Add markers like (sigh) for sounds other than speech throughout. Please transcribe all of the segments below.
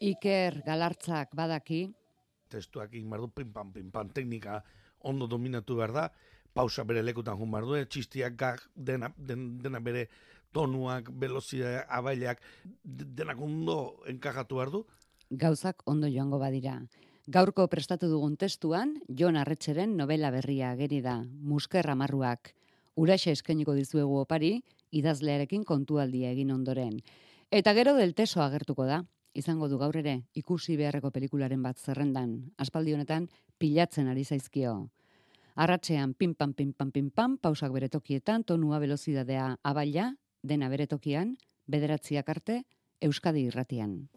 Iker galartzak badaki. Testuak egin bardu, pim-pam, pim-pam, teknika ondo dominatu behar da, pausa bere lekutan jun bardu, txistiak gag, dena, dena bere tonuak, velozidea, abaileak, denak ondo enkajatu behar du. Gauzak ondo joango badira. Gaurko prestatu dugun testuan, Jon Arretxeren novela berria geri da, Musker Amarruak. Uraxe eskainiko dizuegu opari, idazlearekin kontualdia egin ondoren. Eta gero del teso agertuko da, izango du gaur ere ikusi beharreko pelikularen bat zerrendan, aspaldi honetan pilatzen ari zaizkio. Arratxean pam pim pam, pausak bere tokietan, tonua velozidadea abaila, dena bere tokian, bederatziak arte, Euskadi irratian.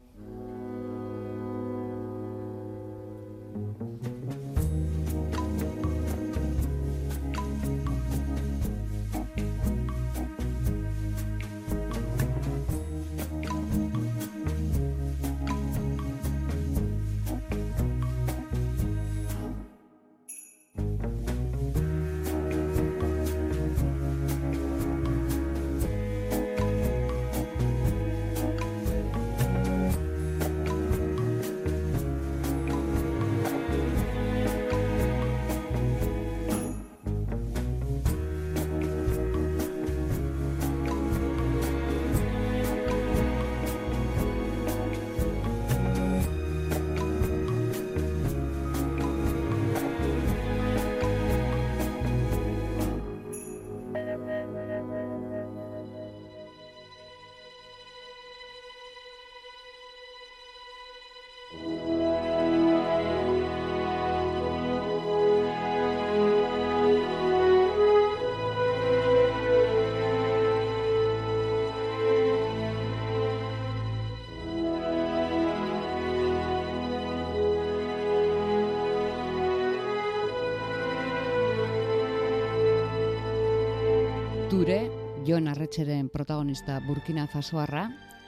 Ture, Jon Arretxeren protagonista Burkina Fasoarra,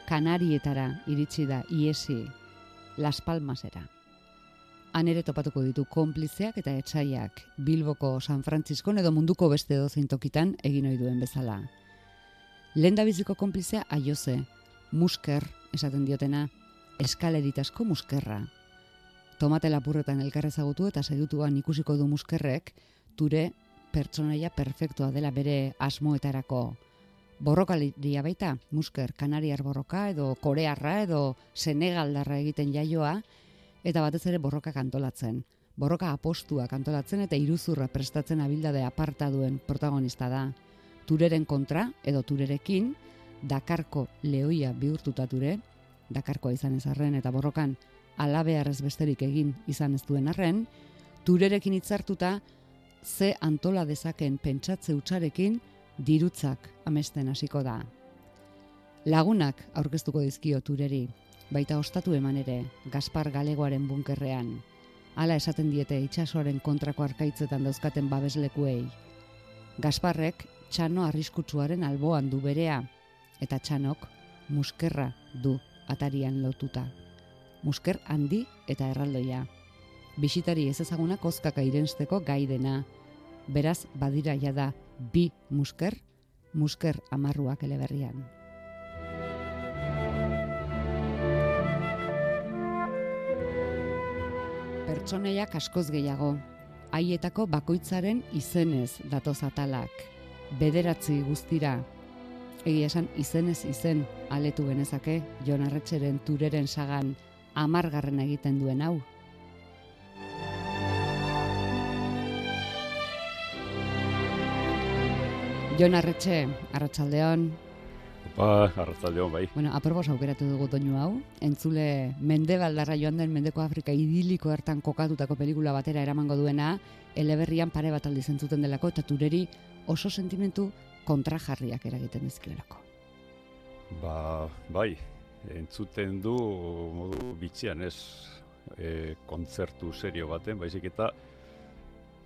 Kanarietara iritsi da iesi Las Palmasera. Han ere topatuko ditu konplizeak eta etxaiak Bilboko San Francisco edo munduko beste dozein tokitan egin ohi duen bezala. Lehen biziko konplizea aioze, musker, esaten diotena, eskaleritasko muskerra. Tomate lapurretan elkarrezagutu eta sedutuan ikusiko du muskerrek, ture pertsonaia perfektua dela bere asmoetarako borrokaliria baita, musker, kanariar borroka edo korearra edo senegaldarra egiten jaioa, eta batez ere borroka kantolatzen. Borroka apostua kantolatzen eta iruzurra prestatzen abildade aparta duen protagonista da. Tureren kontra edo turerekin, Dakarko lehoia bihurtuta ture, Dakarkoa izan ez arren eta borrokan alabearrez besterik egin izan ez duen arren, turerekin hitzartuta ze antola dezaken pentsatze utxarekin dirutzak amesten hasiko da. Lagunak aurkeztuko dizkio tureri, baita ostatu eman ere, Gaspar Galegoaren bunkerrean. Hala esaten diete itsasoaren kontrako arkaitzetan dauzkaten babeslekuei. Gasparrek txano arriskutsuaren alboan du berea, eta txanok muskerra du atarian lotuta. Musker handi eta erraldoia bisitari ez ezaguna kozkaka irensteko gai dena. Beraz, badira da bi musker, musker amarruak eleberrian. Pertsoneiak askoz gehiago, haietako bakoitzaren izenez datoz atalak, bederatzi guztira, egia esan izenez izen aletu genezake, Jon Arretxeren tureren sagan amargarren egiten duen hau, Jon Arretxe, Arratsaldeon. Ba, Arratsaldeon bai. Bueno, aprobos aukeratu dugu doinu hau. Entzule Mendebaldarra joan den Mendeko Afrika idiliko hartan kokatutako pelikula batera eramango duena, eleberrian pare bat aldi zentzuten delako eta tureri oso sentimentu kontrajarriak eragiten dizkiolako. Ba, bai, entzuten du modu bitxian ez e, kontzertu serio baten, baizik eta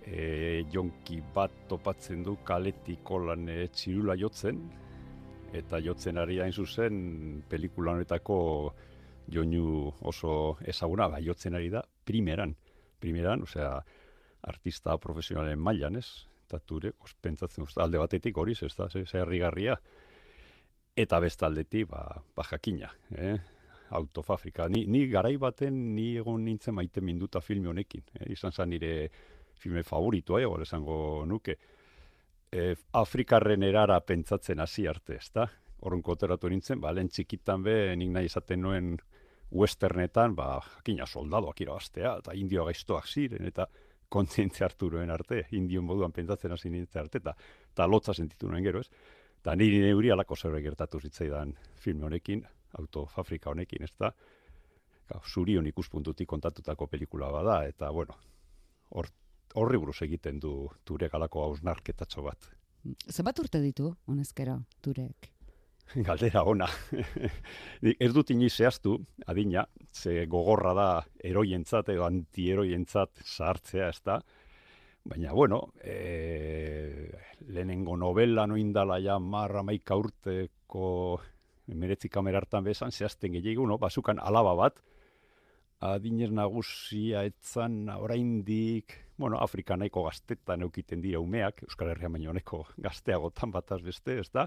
e, jonki bat topatzen du kaletik lan e, txirula jotzen, eta jotzen ari hain zuzen pelikula honetako joinu oso ezaguna, bai jotzen ari da primeran, primeran, osea, artista profesionalen mailan, ez? Eta ture, pentsatzen alde batetik hori, ez da, ze, ze Eta bestaldetik, ba, ba jakina, eh? Out of Africa. Ni, ni garai baten ni egon nintzen maite minduta filme honekin. Eh? Izan zen nire filme favoritua, ego esango nuke. E, Afrikarren erara pentsatzen hasi arte, ez da? Horren koteratu nintzen, ba, lehen txikitan be, nik nahi izaten nuen westernetan, ba, jakina soldadoak irabaztea, eta indio gaiztoak ziren, eta kontzientzia hartu nuen arte, indio moduan pentsatzen hasi nintzen arte, eta, eta lotza sentitu nuen gero, ez? Eta niri neuri alako zeure gertatu zitzaidan filme honekin, autofafrika honekin, ez da? Zurion ikuspuntutik kontatutako pelikula bada, eta bueno, hor, horri buruz egiten du Turek alako hausnarketatxo bat. Zenbat urte ditu, honezkero, Turek? (laughs) Galdera ona. (laughs) ez dut iniz zehaztu, adina, ze gogorra da eroientzat edo antieroientzat zahartzea, ez da? Baina, bueno, e, lehenengo novela noindala ja marra maika urteko emeretzi kamerartan bezan, zehazten gehiago, no? Bazukan alaba bat, adinez nagusia etzan oraindik, bueno, Afrika nahiko gaztetan eukiten dira umeak, Euskal Herria baino honeko gazteagotan bataz beste, ez da?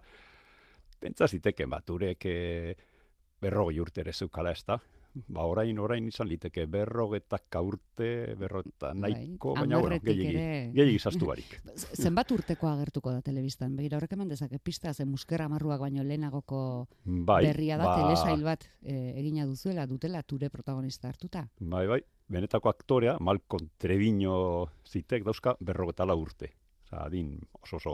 Pentsa ziteke bat, urek e, berrogei urte ere zeukala ez da? ba orain orain izan liteke berrogeta urte, berrota bai, nahiko, bai, baina bueno, gehiagi, ere... barik. (laughs) Zenbat urteko agertuko da telebistan? Begira horrek eman dezake pista, zen muskera marruak baino lehenagoko bai, berria da, ba... telesail bat e, egina duzuela, dutela, ture protagonista hartuta. Bai, bai, benetako aktorea, Malcolm Trebino zitek dauzka berrogeta la urte. Osa, adin oso oso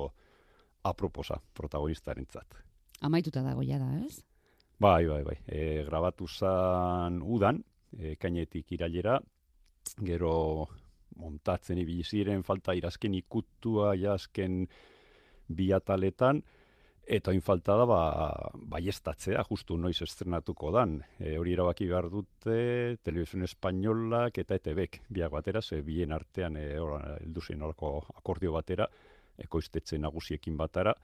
aproposa protagonistaren zat. Amaituta dago ja da, ez? Bai, bai, bai. E, grabatu zan udan, e, kainetik irailera, gero montatzen ibili ziren falta irazken ikutua jazken biataletan, eta oin falta da ba, baiestatzea, justu noiz estrenatuko dan. E, hori erabaki behar dute, Televisión Espainolak eta ETBek biak batera, ze bien artean e, eldu akordio batera, ekoiztetzen nagusiekin batara,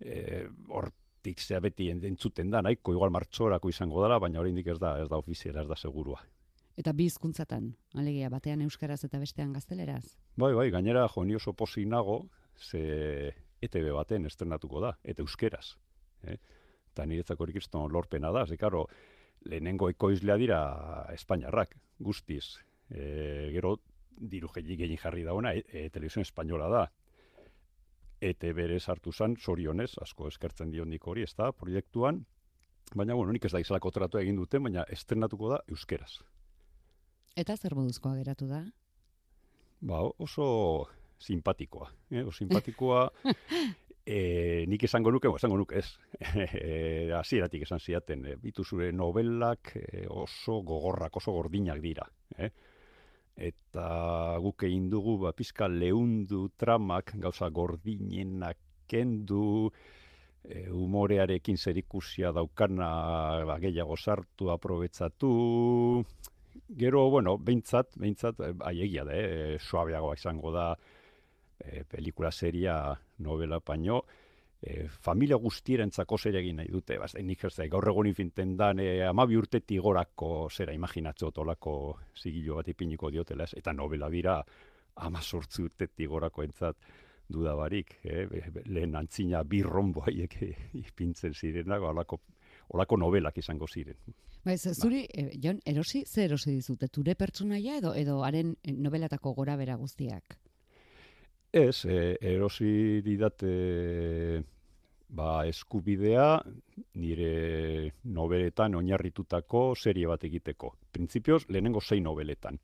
e, hor tik zea beti entzuten da, nahiko igual martxorako izango dela, baina oraindik ez da, ez da ofiziera, ez da segurua. Eta bi hizkuntzatan, alegia batean euskaraz eta bestean gazteleraz. Bai, bai, gainera jo ni oso posi nago, ze ETB baten estrenatuko da eta euskeraz, eh? Ta niretzako kriston lorpena da, ze claro, lehenengo ekoizlea dira Espainiarrak, guztiz. E, gero diru gehien jarri dauna, e, e, televisión espainola da, ete bere sartu zan, sorionez, asko eskertzen dion nik hori, ez da, proiektuan, baina, bueno, nik ez da izalako tratu egin duten, baina estrenatuko da euskeraz. Eta zer moduzkoa geratu da? Ba, oso simpatikoa. Eh? Oso simpatikoa, (laughs) e, nik esango nuke, bo, esango nuke ez, (laughs) e, azieratik esan ziaten, e, bitu zure novelak e, oso gogorrak, oso gordinak dira. Eh? eta guk egin dugu ba, pizka lehundu tramak gauza gordinenak kendu e, umorearekin zerikusia daukana ba, gehiago sartu aprobetsatu gero bueno beintzat beintzat e, egia da eh suabeagoa izango da e, pelikula seria novela paño e, familia guztierentzako zer egin nahi dute. Baz, nik ez da, gaur egon infinten dan, e, amabi urtetik gorako zera imaginatzo tolako zigilo bat ipiniko diotela, ez? eta novela dira ama sortzi urtetik gorako entzat dudabarik, eh? lehen antzina bi rombo haiek (laughs) ipintzen zirenak, olako, olako novelak izango ziren. Ba, zuri, ba. e, Jon, erosi, zer erosi dizute, ture pertsunaia edo edo haren novelatako gora bera guztiak? Ez, e, erosi didate ba, eskubidea nire nobeletan oinarritutako serie bat egiteko. Printzipioz, lehenengo sei nobeletan.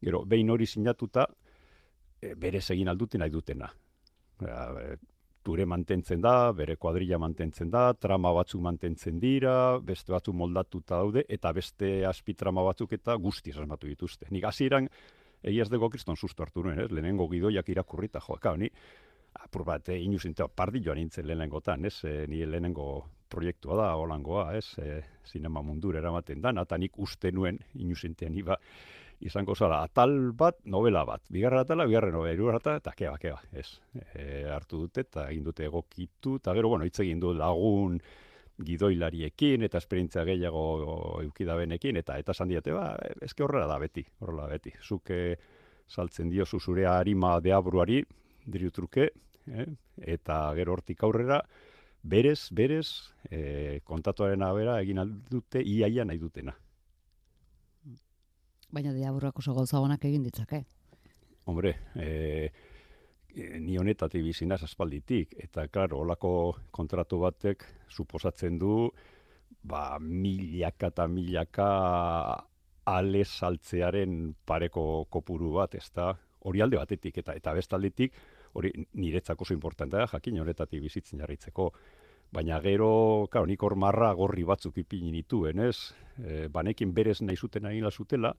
Gero, behin hori sinatuta, e, bere egin alduten nahi dutena. E, ture mantentzen da, bere kuadrilla mantentzen da, trama batzuk mantentzen dira, beste batzuk moldatuta daude, eta beste azpitrama batzuk eta guzti esasmatu dituzte. Nik hasieran egia ez dugu kriston susto hartu nuen, ez? lehenengo gidoiak irakurrita, jo, ni apur bat, eh, inuzinteo, pardi joan nintzen lehenengotan, ez, e, ni lehenengo proiektua da, holangoa, ez, e, sinema mundur eramaten da, eta nik uste nuen, inuzintean iba, izango zala, atal bat, novela bat, bigarra atala, bigarra novela, irugarra atala, eta keba, keba, ez, e, hartu dute, eta egin dute egokitu, eta gero, bueno, hitz egin du lagun, gidoilariekin eta esperientzia gehiago eukidabenekin eta eta esan diate ba eske horrela da beti horrela beti zuke saltzen dio zure arima deabruari diru truke eh? eta gero hortik aurrera berez, berez, e, kontatuaren abera egin aldute iaia nahi dutena. Baina diaburrak oso gauzagonak egin ditzake. Hombre, e, ni honetatik bizinaz aspalditik, eta klaro, olako kontratu batek suposatzen du, ba, milaka eta milaka ale saltzearen pareko kopuru bat, ez da, hori alde batetik, eta eta bestaldetik, hori niretzako oso importantea, jakin horretatik bizitzen jarritzeko. Baina gero, karo, nik hor marra gorri batzuk ipini nituen, ez? E, banekin berez nahi zuten egin zutela,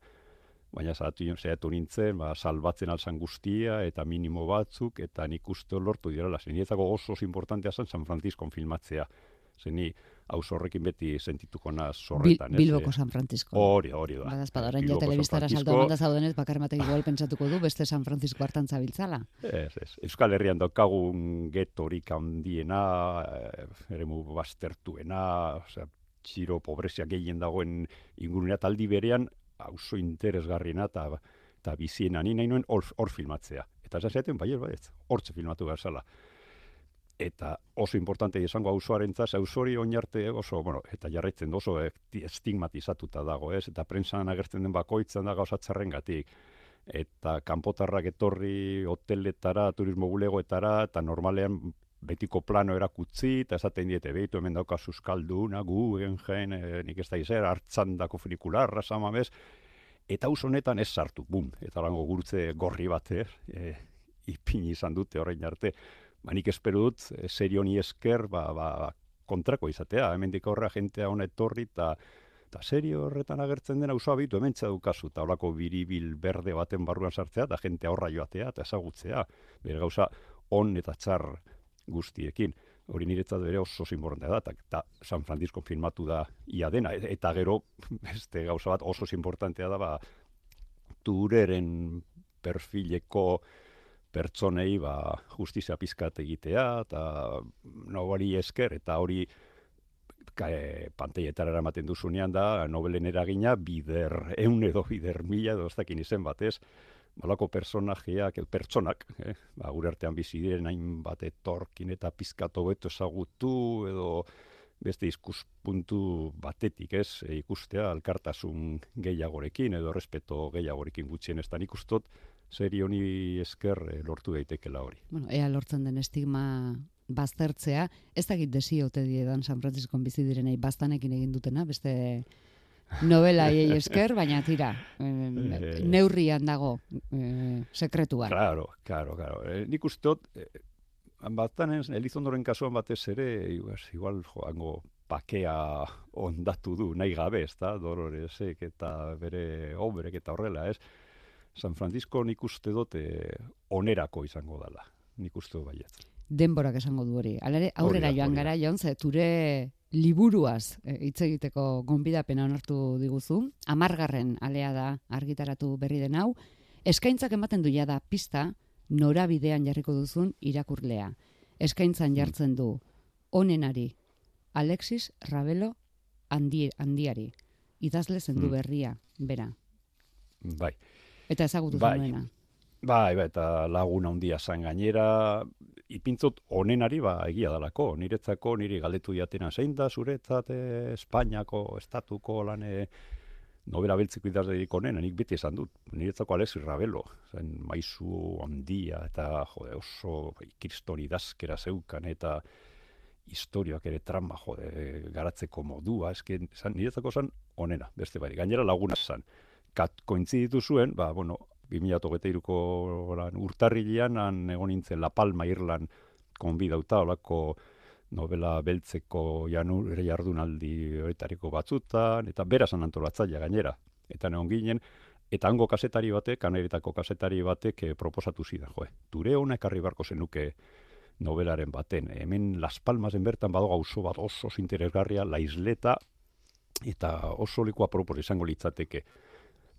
baina zatu zehatu nintzen, ba, salbatzen alzan guztia, eta minimo batzuk, eta nik uste lortu dira, niretzako oso oso importantea zen San Francisco filmatzea. Zeni, hau horrekin beti sentituko naz zorretan. Bil, Bilboko San Francisco. Hori, hori da. Badaz, orain ja telebistara salto emanda zaudenez, bakar ematek igual pentsatuko du, beste San Francisco hartan zabiltzala. Ez, ez. Euskal Herrian daukagun getorik handiena, eh, eremu bastertuena, osea, txiro pobrezia gehien dagoen ingurunea taldi berean, auzo interesgarriena eta eta biziena ni nahi nuen hor filmatzea. Eta ez zaten, bai, bai, hortze filmatu behar zala eta oso importante izango auzoarentza, ausori oinarte oso, bueno, eta jarraitzen oso estigmatizatuta dago, ez? Eta prentsan agertzen den bakoitzan da gauza txarrengatik. Eta kanpotarrak etorri hoteletara, turismo bulegoetara, eta normalean betiko plano erakutzi, eta esaten diete, behitu hemen dauka suskalduna, gu, egen jen, e, nik ez da izer, hartzan dako frikularra, samamez, eta us honetan ez sartu, bum, eta lango gurtze gorri bat, eh? E, ipini izan dute horrein arte, ba, nik espero dut, serio ni esker, ba, ba, kontrako izatea, hemen horra jentea hona etorri, eta eta serio horretan agertzen dena usoa bitu hemen txadukazu, eta horako biribil berde baten barruan sartzea, eta jentea horra joatea, eta ezagutzea, bere gauza on eta txar guztiekin. Hori niretzat bere oso zinborrentea da, eta San Francisco filmatu da ia dena, e, eta gero, (laughs) beste gauza bat oso importantea da, ba, tureren perfileko pertsonei ba, justizia pizkat egitea, eta nobari esker, eta hori e, panteietara eramaten duzunean da, nobelen eragina bider, eun edo bider mila edo ez izen batez, malako personajeak, pertsonak, eh? ba, gure artean bizi diren hain bat etorkin eta pizkato beto ezagutu edo beste ikuspuntu batetik, ez, e, ikustea alkartasun gehiagorekin edo respeto gehiagorekin gutxien ez da ikustot, seri honi esker eh, lortu daitekela hori. Bueno, ea lortzen den estigma baztertzea, ez dakit desi ote diedan San Francisco bizi direnei bastanekin egin dutena, beste novela hiei esker, baina tira, eh, neurrian dago eh, sekretuan. Claro, claro, claro. Eh, nik usteot, eh, batanen, Elizondoren kasuan batez ere, igual, igual joango pakea ondatu du, nahi gabe, ez da, Doloresek eta bere obrek eta horrela, ez? San Francisco nik uste dut onerako izango dela, nik uste dut baiet. Denborak esango du hori. Alare, aurrera joan gara, joan, ze, ture liburuaz e, hitz egiteko gonbidapena onartu diguzu. Amargarren alea da argitaratu berri den hau. Eskaintzak ematen du da pista norabidean jarriko duzun irakurlea. Eskaintzan mm. jartzen du onenari Alexis Rabelo handiari. Idazle zendu mm. berria, bera. Bai. Eta ezagutu bai. zenuena. Bai, bai, eta laguna handia zan gainera, ipintzot onenari ba egia dalako, niretzako niri galdetu diatena zein da zuretzat eh, Espainiako estatuko lan eh, nobera beltzeko idazlerik onena, nik beti esan dut, niretzako Alexis Rabelo, zen maizu handia eta jode, oso bai, idazkera zeukan eta historioak ere trama jode, garatzeko modua, eske niretzako zen onena, beste bai, gainera laguna zan kat kointziditu zuen, ba, bueno, 2008ko urtarrilean, han egon nintzen La Palma Irlan konbidauta, olako novela beltzeko janur jardunaldi horretariko batzutan, eta berazan antolatzaia gainera. Eta neon ginen, eta hango kasetari batek, kaneritako kasetari batek eh, proposatu zidan, joe, dure hona ekarri barko zenuke novelaren baten. Hemen Las Palmasen bertan badago oso bat oso interesgarria, la isleta, eta oso likua propos izango litzateke.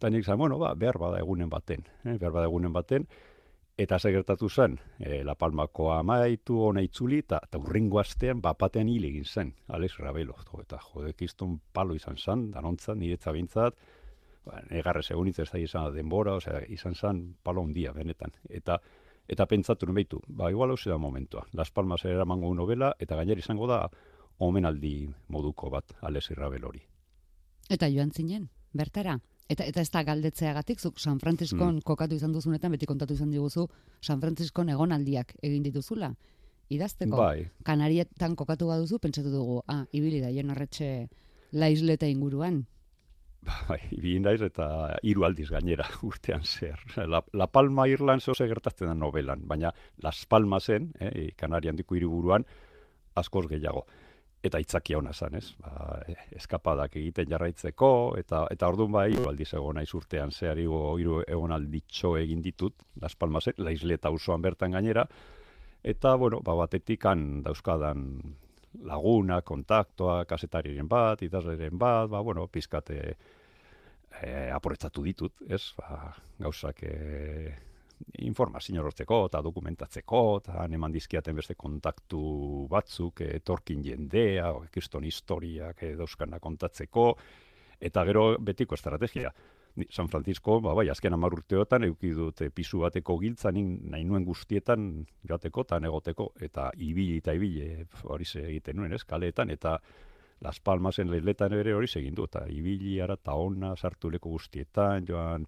Eta nik zan, bueno, ba, behar bada egunen baten, eh? behar bada egunen baten, eta ze gertatu zen, e, La Palmako amaitu hona itzuli, eta urrengo astean bapatean hil egin zen, Alex Rabelo, eta jode, kiston palo izan zen, danontzat, niretza bintzat, ba, negarrez egun ez da izan denbora, osea, izan zen palo handia benetan. Eta Eta pentsatu behitu, ba, igual hau da momentua. Las Palmas eramango novela, eta gainer izango da, omenaldi moduko bat, Ales Irrabel hori. Eta joan zinen, bertara? Eta eta ez da galdetzeagatik, zuk San Franciscon mm. kokatu izan duzunetan, beti kontatu izan diguzu, San Franciscon egonaldiak egin dituzula. Idazteko, bai. kanarietan kokatu baduzu, pentsatu dugu, ah, ibili da, jon arretxe laisleta inguruan. Bai, ibili naiz eta hiru aldiz gainera (laughs) urtean zer. La, La Palma Irland zehose gertatzen da novelan, baina Las Palmasen, eh, Kanarian diku hiriburuan askoz gehiago eta itzakia ona zan, ez? Ba, eskapadak egiten jarraitzeko, eta eta orduan bai, aldiz egon naiz urtean zehar hiru egon alditxo egin ditut, Las Palmasek, la isleta usoan bertan gainera, eta, bueno, ba, batetik han dauzkadan laguna, kontaktoa, kasetariren bat, idazleren bat, ba, bueno, pizkate e, ditut, ez? Ba, gauzak e, informazio hortzeko eta dokumentatzeko eta eman dizkiaten beste kontaktu batzuk etorkin jendea, kriston historiak dauzkana kontatzeko eta gero betiko estrategia. San Francisco, ba, bai, azken amar urteotan euki dut pisu bateko giltza nahi nuen guztietan joateko eta negoteko eta ibili eta ibili hori ze egiten nuen, ez, kaleetan eta Las Palmasen lehletan ere hori segin du eta ibili ara eta ona sartu leko guztietan, joan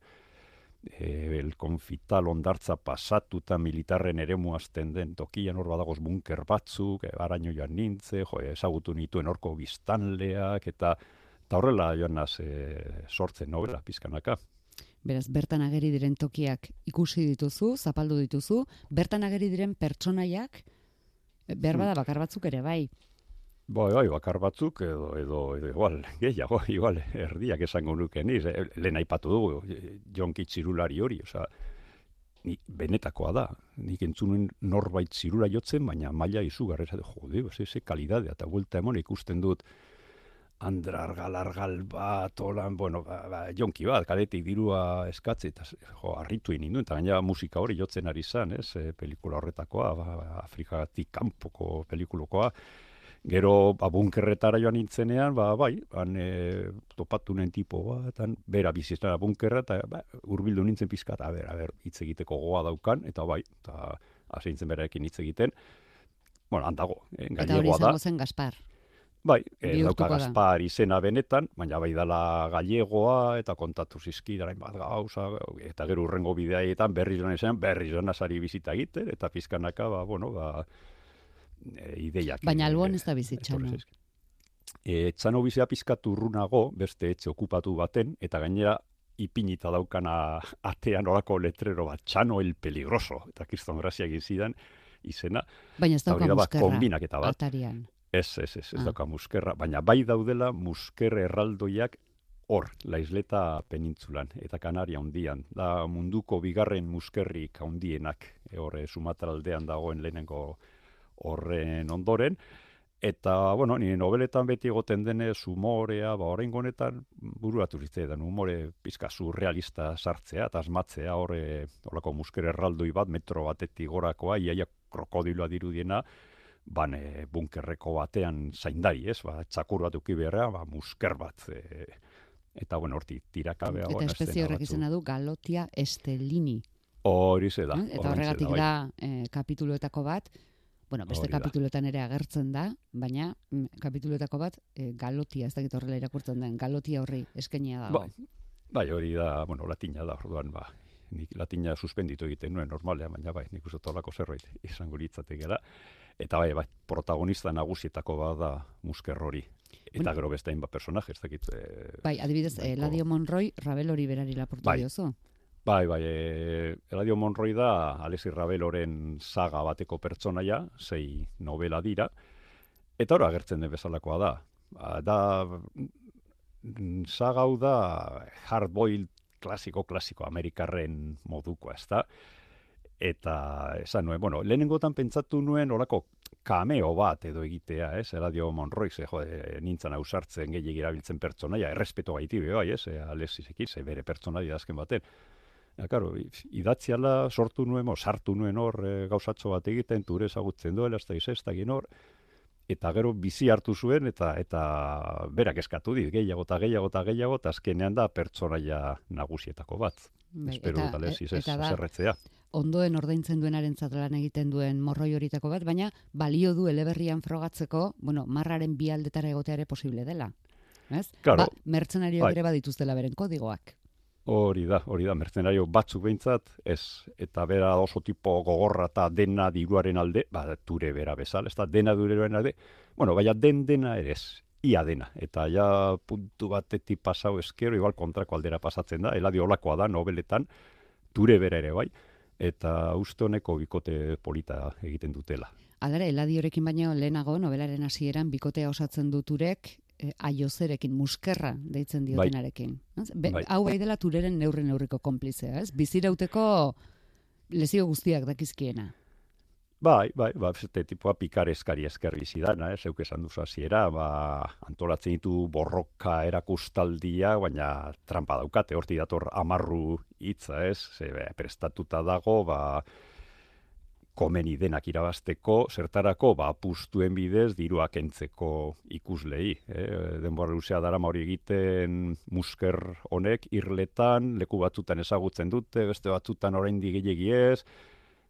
e, el konfital ondartza pasatuta militarren ere muazten den tokian hor badagoz bunker batzuk, e, araño joan nintze, jo, ezagutu nituen horko biztanleak, eta, eta horrela joan naz e, sortzen novela pizkanaka. Beraz, bertan ageri diren tokiak ikusi dituzu, zapaldu dituzu, bertan ageri diren pertsonaiak, behar bada bakar batzuk ere, bai. Bai, bai, bakar batzuk edo, edo, edo igual, (laughs) gehiago, igual, erdiak esango nuke niz, eh, lehen aipatu dugu, jonki txirulari hori, oza, ni, benetakoa da, nik entzunen norbait zirula jotzen, baina maila izugarri, ez jode, ez ze kalidade, eta vuelta emon ikusten dut, andrargal, argal bat, olan, bueno, ba, ba, jonki bat, kadetik dirua eskatzi, eta jo, arritu inindu, eta gaina musika hori jotzen ari zan, ez, e, pelikula horretakoa, ba, Afrikatik kanpoko pelikulokoa, Gero, ba, bunkerretara joan nintzenean, ba, bai, han e, topatu nuen tipo bat, han, bera bizizena bunkerra, eta ba, urbildu nintzen pizka, eta ber, ber, hitz egiteko goa daukan, eta bai, eta asintzen berarekin hitz egiten, bueno, handago, eh, Eta hori izango zen Gaspar. Bai, e, dauka Gaspar izena benetan, baina bai dala gallegoa, eta kontatu zizki, dara bat gauza, eta gero urrengo bideaietan berri zonan esan, berri zonan azari bizita egiten, eta pizkanaka, ba, bueno, ba, e, ideiak. Baina alboan ez da bizitzano. E, txano bizia pizkatu urrunago, beste etxe okupatu baten, eta gainera ipinita daukana (laughs) atean orako letrero bat, txano el peligroso, eta kriston grazia zidan izena. Baina ez dauka muskerra, eta bat. atarian. Ez, ez, ez, ez ah. dauka muskerra, baina bai daudela muskerre erraldoiak hor, laisleta penintzulan, eta Kanaria hondian. Da munduko bigarren muskerrik handienak, e, horre Sumatra aldean dagoen lehenengo horren ondoren, eta, bueno, nire nobeletan beti egoten denez umorea, ba, horrein gonetan, buruatu zitzen, umore pizka surrealista sartzea, eta asmatzea horre, horako musker erraldoi bat, metro batetik gorakoa, iaia krokodiloa dirudiena, bane bunkerreko batean zaindari, ez, ba, txakur bat uki beharra, ba, musker bat, e, eta, bueno, horti, tirakabea. Eta espezie horrek izena du, galotia estelini. Hori da. Eta horregatik da, bai. da eh, kapituloetako bat, Bueno, beste kapituloetan ere agertzen da, baina mm, kapituloetako bat e, galotia, ez dakit horrela irakurtzen den, galotia horri eskenia dago. Bai, bai hori da, bueno, latina da, orduan, ba, nik latina suspenditu egiten nuen normalea, baina bai, nik uste tolako zerbait (laughs) izango litzatek gara. Eta bai, bai, protagonista nagusietako bada musker hori. Eta bueno, gero beste hainbat personaje, ez dakit. E, bai, adibidez, bai, Eladio Monroy, Rabel hori berari lapurtu bai, diozu. Bai, bai, e, Eladio Monroy da Alesi Rabeloren saga bateko pertsonaia, sei novela dira, eta hori agertzen den bezalakoa da. Ba, da, saga hau da hardboiled klasiko, klasiko, amerikarren moduko, ez da? Eta, esan nuen, bueno, lehenengotan pentsatu nuen olako kameo bat edo egitea, ez? Eladio Monroy, ze, jode, nintzen ausartzen gehiagir erabiltzen pertsonaia, errespeto gaiti bai, ez? Alesi zekin, ze bere pertsonaia azken baten. Ja, karo, idatziala sortu nuen, o, sartu nuen hor e, gauzatxo bat egiten, ture ezagutzen duela, ez da izestak hor, eta gero bizi hartu zuen, eta eta berak eskatu dit, gehiago eta gehiago eta gehiago, eta azkenean da pertsonaia nagusietako bat. Bai, Espero eta, dut, ez, eta da, zerretzea. ondoen ordaintzen duenaren lan egiten duen morroi horitako bat, baina balio du eleberrian frogatzeko, bueno, marraren bi aldetara egotea ere posible dela. Ez? Claro. Ba, mertzenario Bai. ere badituztela beren kodigoak. Hori da, hori da, mercenario batzuk behintzat, ez, eta bera oso tipo gogorra eta dena diruaren alde, ba, ture bera bezala, ez da, dena durearen alde, bueno, baina den dena ere ez, ia dena, eta ja puntu batetik pasau eskero, igual kontrako aldera pasatzen da, eladi olakoa da, nobeletan, ture bera ere bai, eta uste honeko bikote polita egiten dutela. Alare, eladiorekin baino lehenago, nobelaren hasieran bikotea osatzen duturek, e, aiozerekin, muskerra deitzen Bai. diotenarekin. Be, Bai. Hau bai dela tureren neurri neurriko konplizea, ez? Bizirauteko lezio guztiak dakizkiena. Bai, bai, ba, beste tipoa pikar eskari esker bizidana, eh, zeuk esan duzu hasiera, ba, antolatzen ditu borroka erakustaldia, baina trampa daukate, horti dator amarru hitza, ez, ze, prestatuta dago, ba, komeni denak irabasteko, zertarako, ba, pustuen bidez, diruak entzeko ikuslei. Eh? Denbora luzea dara hori egiten musker honek, irletan, leku batzutan ezagutzen dute, beste batzutan oraindik gehiegi ez,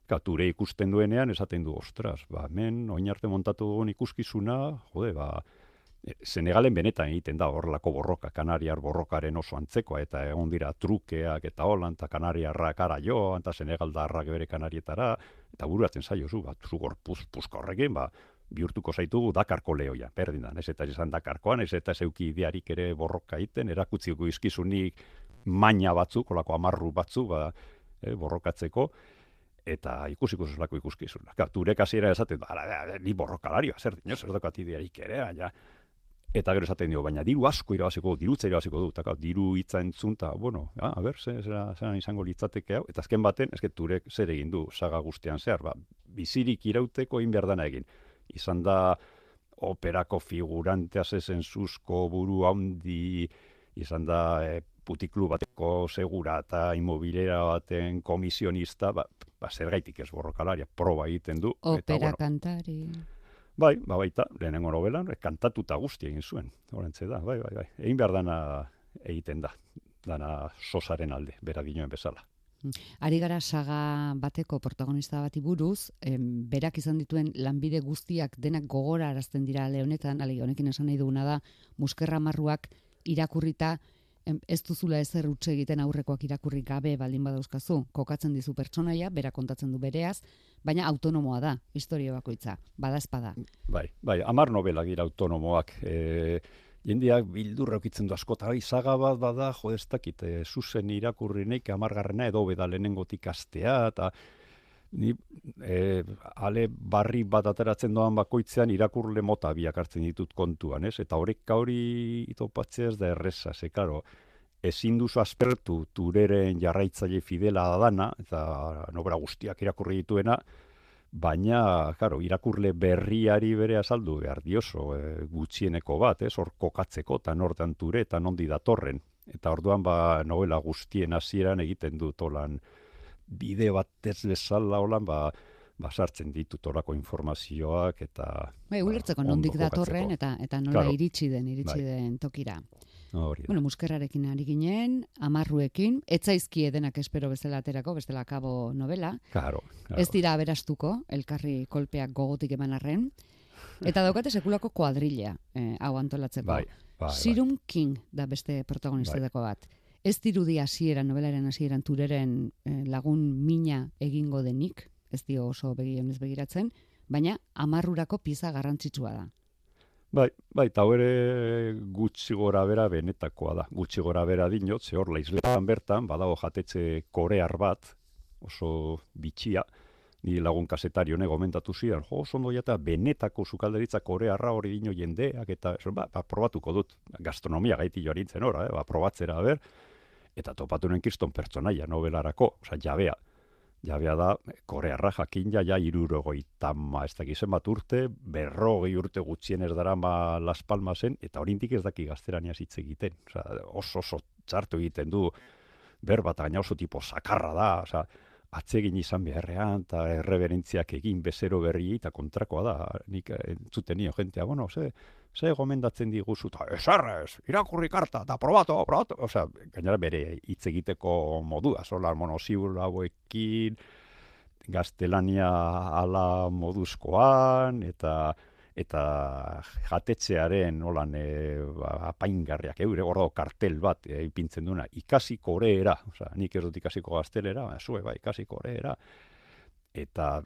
kature ikusten duenean, esaten du, ostras, ba, hemen, oin arte montatu dugun ikuskizuna, jode, ba, e, Senegalen benetan egiten da horrelako borroka, Kanariar borrokaren oso antzekoa, eta egon dira trukeak eta holan, eta Kanariarrak ara joan, eta Senegaldarrak bere Kanarietara, eta bururatzen zaio zu, bat, zu gorpuz, puzka ba, bihurtuko zaitugu Dakarko lehoia, berdin da, ez eta izan Dakarkoan, ez eta zeuki idearik ere borroka egiten, erakutziko izkizunik maina batzuk, olako amarru batzuk, ba, e, borrokatzeko, eta ikusiko zelako ikuskizuna. Ka, turek hasiera esaten, ba, ni borrokalario, zer dino, zer dokat idearik ere, baina, eta gero esaten dio, baina diru asko irabaziko, dirutza irabaziko du, eta diru hitza entzun, eta, bueno, ja, a ber, ze, zera, zera izango litzateke hau, eta azken baten, eske turek zer egin du, saga guztian zehar, ba, bizirik irauteko egin behar dana egin. Izan da, operako figurante asezen zuzko buru handi, izan da, e, putiklu bateko segura eta inmobiliera baten komisionista, ba, ba zer gaitik ez borrokalaria, proba egiten du. eta, Opera bueno, kantari. Bai, ba baita, lehenengo novelan, eh, kantatuta guzti egin zuen. Horentze da, bai, bai, bai. Egin behar dana egiten da. Dana sosaren alde, bera dinoen bezala. Ari gara saga bateko protagonista bati buruz, em, berak izan dituen lanbide guztiak denak gogora arazten dira ale honetan, ale honekin esan nahi duguna da, muskerra marruak irakurrita ez duzula ezer utxe egiten aurrekoak irakurri gabe baldin badauzkazu, kokatzen dizu pertsonaia, bera kontatzen du bereaz, baina autonomoa da, historia bakoitza, bada espada. Bai, bai, amar novelak dira autonomoak. E, jendeak bildurra ukitzen du askota, saga bat bada, jo, ez dakit, e, zuzen irakurri neik amargarrena edo beda lehenengotik astea, eta ni e, ale barri bat ateratzen doan bakoitzean irakurle mota biak hartzen ditut kontuan, ez? Eta horrek hori itopatzea ez da erreza, ze, karo, ezin duzu aspertu tureren jarraitzaile fidela da dana, eta nobera guztiak irakurri dituena, baina, karo, irakurle berriari bere azaldu behar dioso, e, gutxieneko bat, ez, hor kokatzeko, eta nortan ture, eta nondi datorren. Eta orduan, ba, novela guztien hasieran egiten dut holan, bide bat ez bezala holan, ba, ba sartzen ditut horako informazioak, eta... Bai, ba, ulertzeko ondo nondik datorren eta eta nola Claro. iritsi den, iritsi Bai. den tokira. Hori da. Bueno, muskerrarekin ari ginen, amarruekin, etzaizkie denak espero bezala aterako, bestela kabo novela. Claro, claro. Ez dira aberastuko, elkarri kolpeak gogotik eman arren. Eta (laughs) daukate sekulako kuadrilla, eh, hau antolatzeko. Bai, bai, bai. Sirum King da beste protagonistetako bat. Ez dirudi hasieran nobelaren hasieran tureren eh, lagun mina egingo denik, ez dio oso begionez begiratzen, baina amarrurako pieza garrantzitsua da. Bai, bai, eta hor ere gutxi gora bera benetakoa da. Gutxi gora bera dinot, ze hor laizletan bertan, badago jatetxe korear bat, oso bitxia, ni lagun kasetari honek gomentatu zidan, jo, oso ondo jata benetako sukalderitza korearra hori dino jendeak, eta ba, ba, probatuko dut, gastronomia gaiti joarintzen ora, eh, ba, probatzera, ber, eta topatu nuen kiston pertsonaia nobelarako, osea, jabea. Jabea da, korearra jakin ja, ja irurogoita ma, ez dakiz zenbat urte, berrogei urte gutxienez darama Las Palmasen, eta horintik ez daki gazteraniaz hitz egiten. Osea, oso oso txartu egiten du, berba eta gaina oso tipo sakarra da, osea, atsegin izan beharrean, eta erreberentziak egin bezero berri eta kontrakoa da. Nik entzuten nio jentea, bueno, ze, ze gomendatzen diguzu, eta esarrez, irakurri karta, eta probatu, probatu. Osea, gainera bere hitz egiteko modua, solar monoziul hauekin, gaztelania ala moduzkoan, eta eta jatetzearen nolan e, ba, apaingarriak eure gordo kartel bat e, ipintzen duna ikasi koreera, osea nik ez dut ikasiko gaztelera, zue bai ikasi koreera eta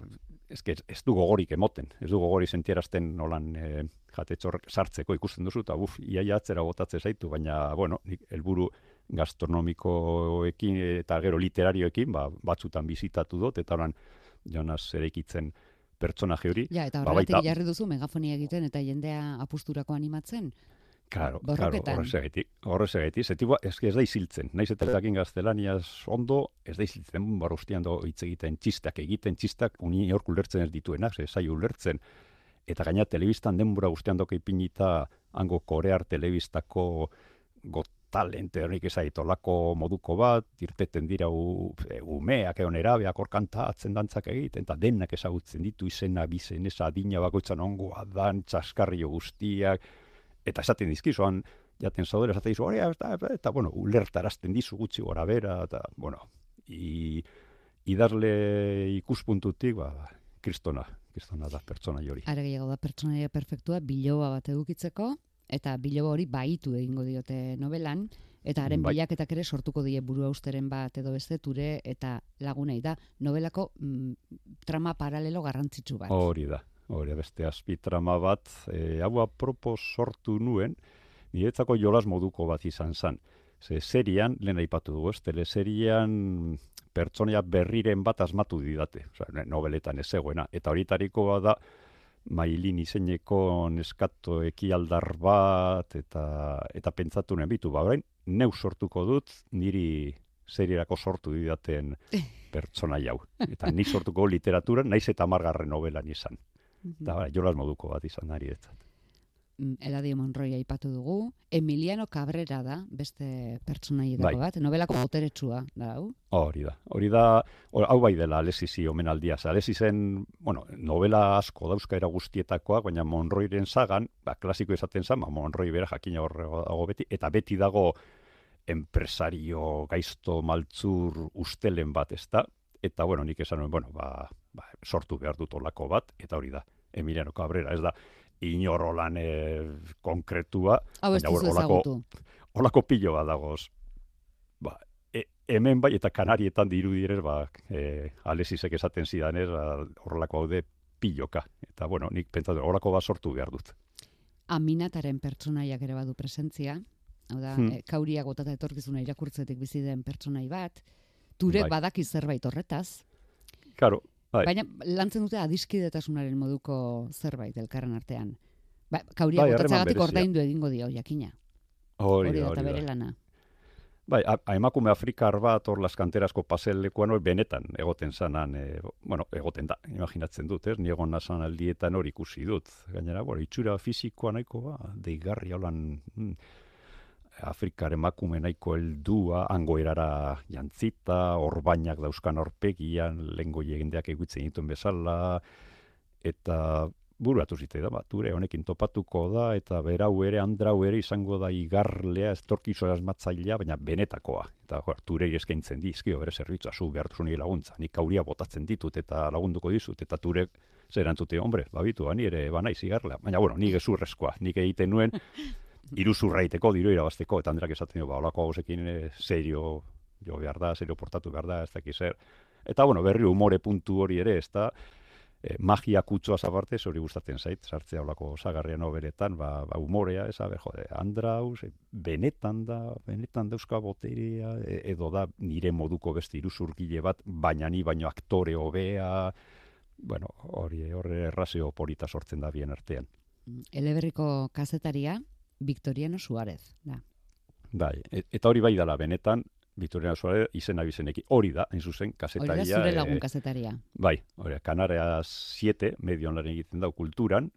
eske ez du gogorik emoten, ez du gogori sentierazten nolan e, jatetxor sartzeko ikusten duzu eta uf iaia atzera botatze zaitu, baina bueno, helburu gastronomikoekin eta gero literarioekin, ba, batzutan bizitatu dut, eta oran Jonas erekitzen pertsonaje hori. Ja, eta ba, horregatik ba, jarri duzu megafonia egiten eta jendea apusturako animatzen. Claro, claro, horrezagatik, zetiba, ez, ez da iziltzen, naiz eta dakin gaztelaniaz ondo, ez da iziltzen, barostian do hitz egiten, txistak egiten, txistak, uni horku ulertzen ez dituena, ze zai ulertzen, eta gaina telebistan denbora guztian doke ipinita, hango korear telebistako got talente honik ezaitolako moduko bat, irteten dira u, e, umeak egon erabeak orkanta atzen dantzak egiten, eta denak ezagutzen ditu izena, bizen, adina bakoitzan ongoa dan, txaskarrio guztiak, eta esaten dizkizuan, jaten zaudera, esaten dizu, hori, eta, eta, bueno, ulertarazten dizu gutxi gora bera, eta, bueno, i, idarle ikuspuntutik, ba, kristona, kristona da pertsona jori. Are gehiago da pertsonaia perfektua, biloa bat edukitzeko, eta biloba hori baitu egingo diote novelan, eta haren bai. bilaketak ere sortuko die buru austeren bat edo beste ture eta lagunei da novelako mm, trama paralelo garrantzitsu bat. Hori da, hori beste azpi trama bat, e, hau apropos sortu nuen, niretzako jolas moduko bat izan zan. Ze serian, lehen aipatu dugu, ez, teleserian pertsonia berriren bat asmatu didate, Osa, nobeletan ez zegoena, eta horitariko da, mailin izeneko neskato ekialdar bat eta eta pentsatu nuen bitu. Ba orain neu sortuko dut niri serierako sortu didaten (laughs) pertsona jau eta ni sortuko literatura naiz eta margarren novelan izan da bai jolas moduko bat izan ari Mm, Eladio Monroy aipatu dugu, Emiliano Cabrera da, beste pertsonaietako bai. bat, novelako boteretsua da, hau? Hori da, hori da, hau bai dela Alesisi omenaldia, Alesisen, bueno, novela asko dauzkaera guztietakoak, baina Monroyren sagan, ba, klasiko esaten zan, ba, Monroy bera jakina horrego dago beti, eta beti dago empresario gaizto maltzur ustelen bat, ezta? Eta, bueno, nik esan, bueno, ba, ba, sortu behar dut olako bat, eta hori da, Emiliano Cabrera, ez da, inorolan e, konkretua. Hau ez duzu ezagutu. Olako pilo bat dagoz. Ba, e, hemen bai eta kanarietan diru direz, ba, e, alesizek esaten zidan horrelako haude piloka. Eta, bueno, nik pentsatu, horrelako bat sortu behar dut. Aminataren pertsonaiak ere badu presentzia, hau da, hmm. e, kauria gotata etorkizuna irakurtzetik bizi den pertsonai bat, turek bai. badaki zerbait horretaz. Claro, Bai. Baina lantzen dute adiskidetasunaren moduko zerbait elkarren artean. Ba, kauria bai, botatzagatik ordaindu egingo dio, jakina. Hori, hori, hori. bere lana. Bai, emakume afrikar bat hor laskanterazko paselekuan hori benetan egoten zanan, e, bueno, egoten da, imaginatzen dut, ez? Niegon nasan aldietan hori ikusi dut. Gainera, bueno, itxura fisikoa nahiko ba, deigarri holan, mm, Afrikar emakume nahiko heldua angoerara jantzita, orbainak dauzkan orpegian, lengo jendeak egutzen dituen bezala, eta buruatu zitea da, bat, honekin topatuko da, eta berau ere, andrau ere izango da igarlea, estorkizo asmatzailea, baina benetakoa. Eta jo, turei eskaintzen dizkio bere zerbitzua, zu behar nire laguntza, nik kauria botatzen ditut eta lagunduko dizut, eta turek zer antzute, hombre, babitu, ni ere banaiz igarlea. Baina, bueno, nik ezurrezkoa, nik egiten nuen, (laughs) iruzurraiteko, diru irabazteko, eta handrak esaten du, ba, olako hausekin e, serio jo behar da, serio portatu behar da, ez dakiz zer. Eta, bueno, berri umore puntu hori ere, ez da, e, magia kutsua zabarte, hori gustatzen zait, sartzea olako zagarria noberetan, ba, ba umorea, ez abe, jode, andraus, e, benetan da, benetan dauzka boteria, e, edo da nire moduko beste iruzurgile bat, baina ni baino aktore hobea, bueno, hori horre errazio polita sortzen da bien artean. Eleberriko kazetaria, Victoriano Suárez, da. Bai, e, eta hori bai dala benetan, Victoriano Suárez izena bizeneki. Hori da, hain zuzen, kasetaria. Hori da zure lagun kasetaria. bai, hori, Kanarea 7, medion lan egiten dau kulturan,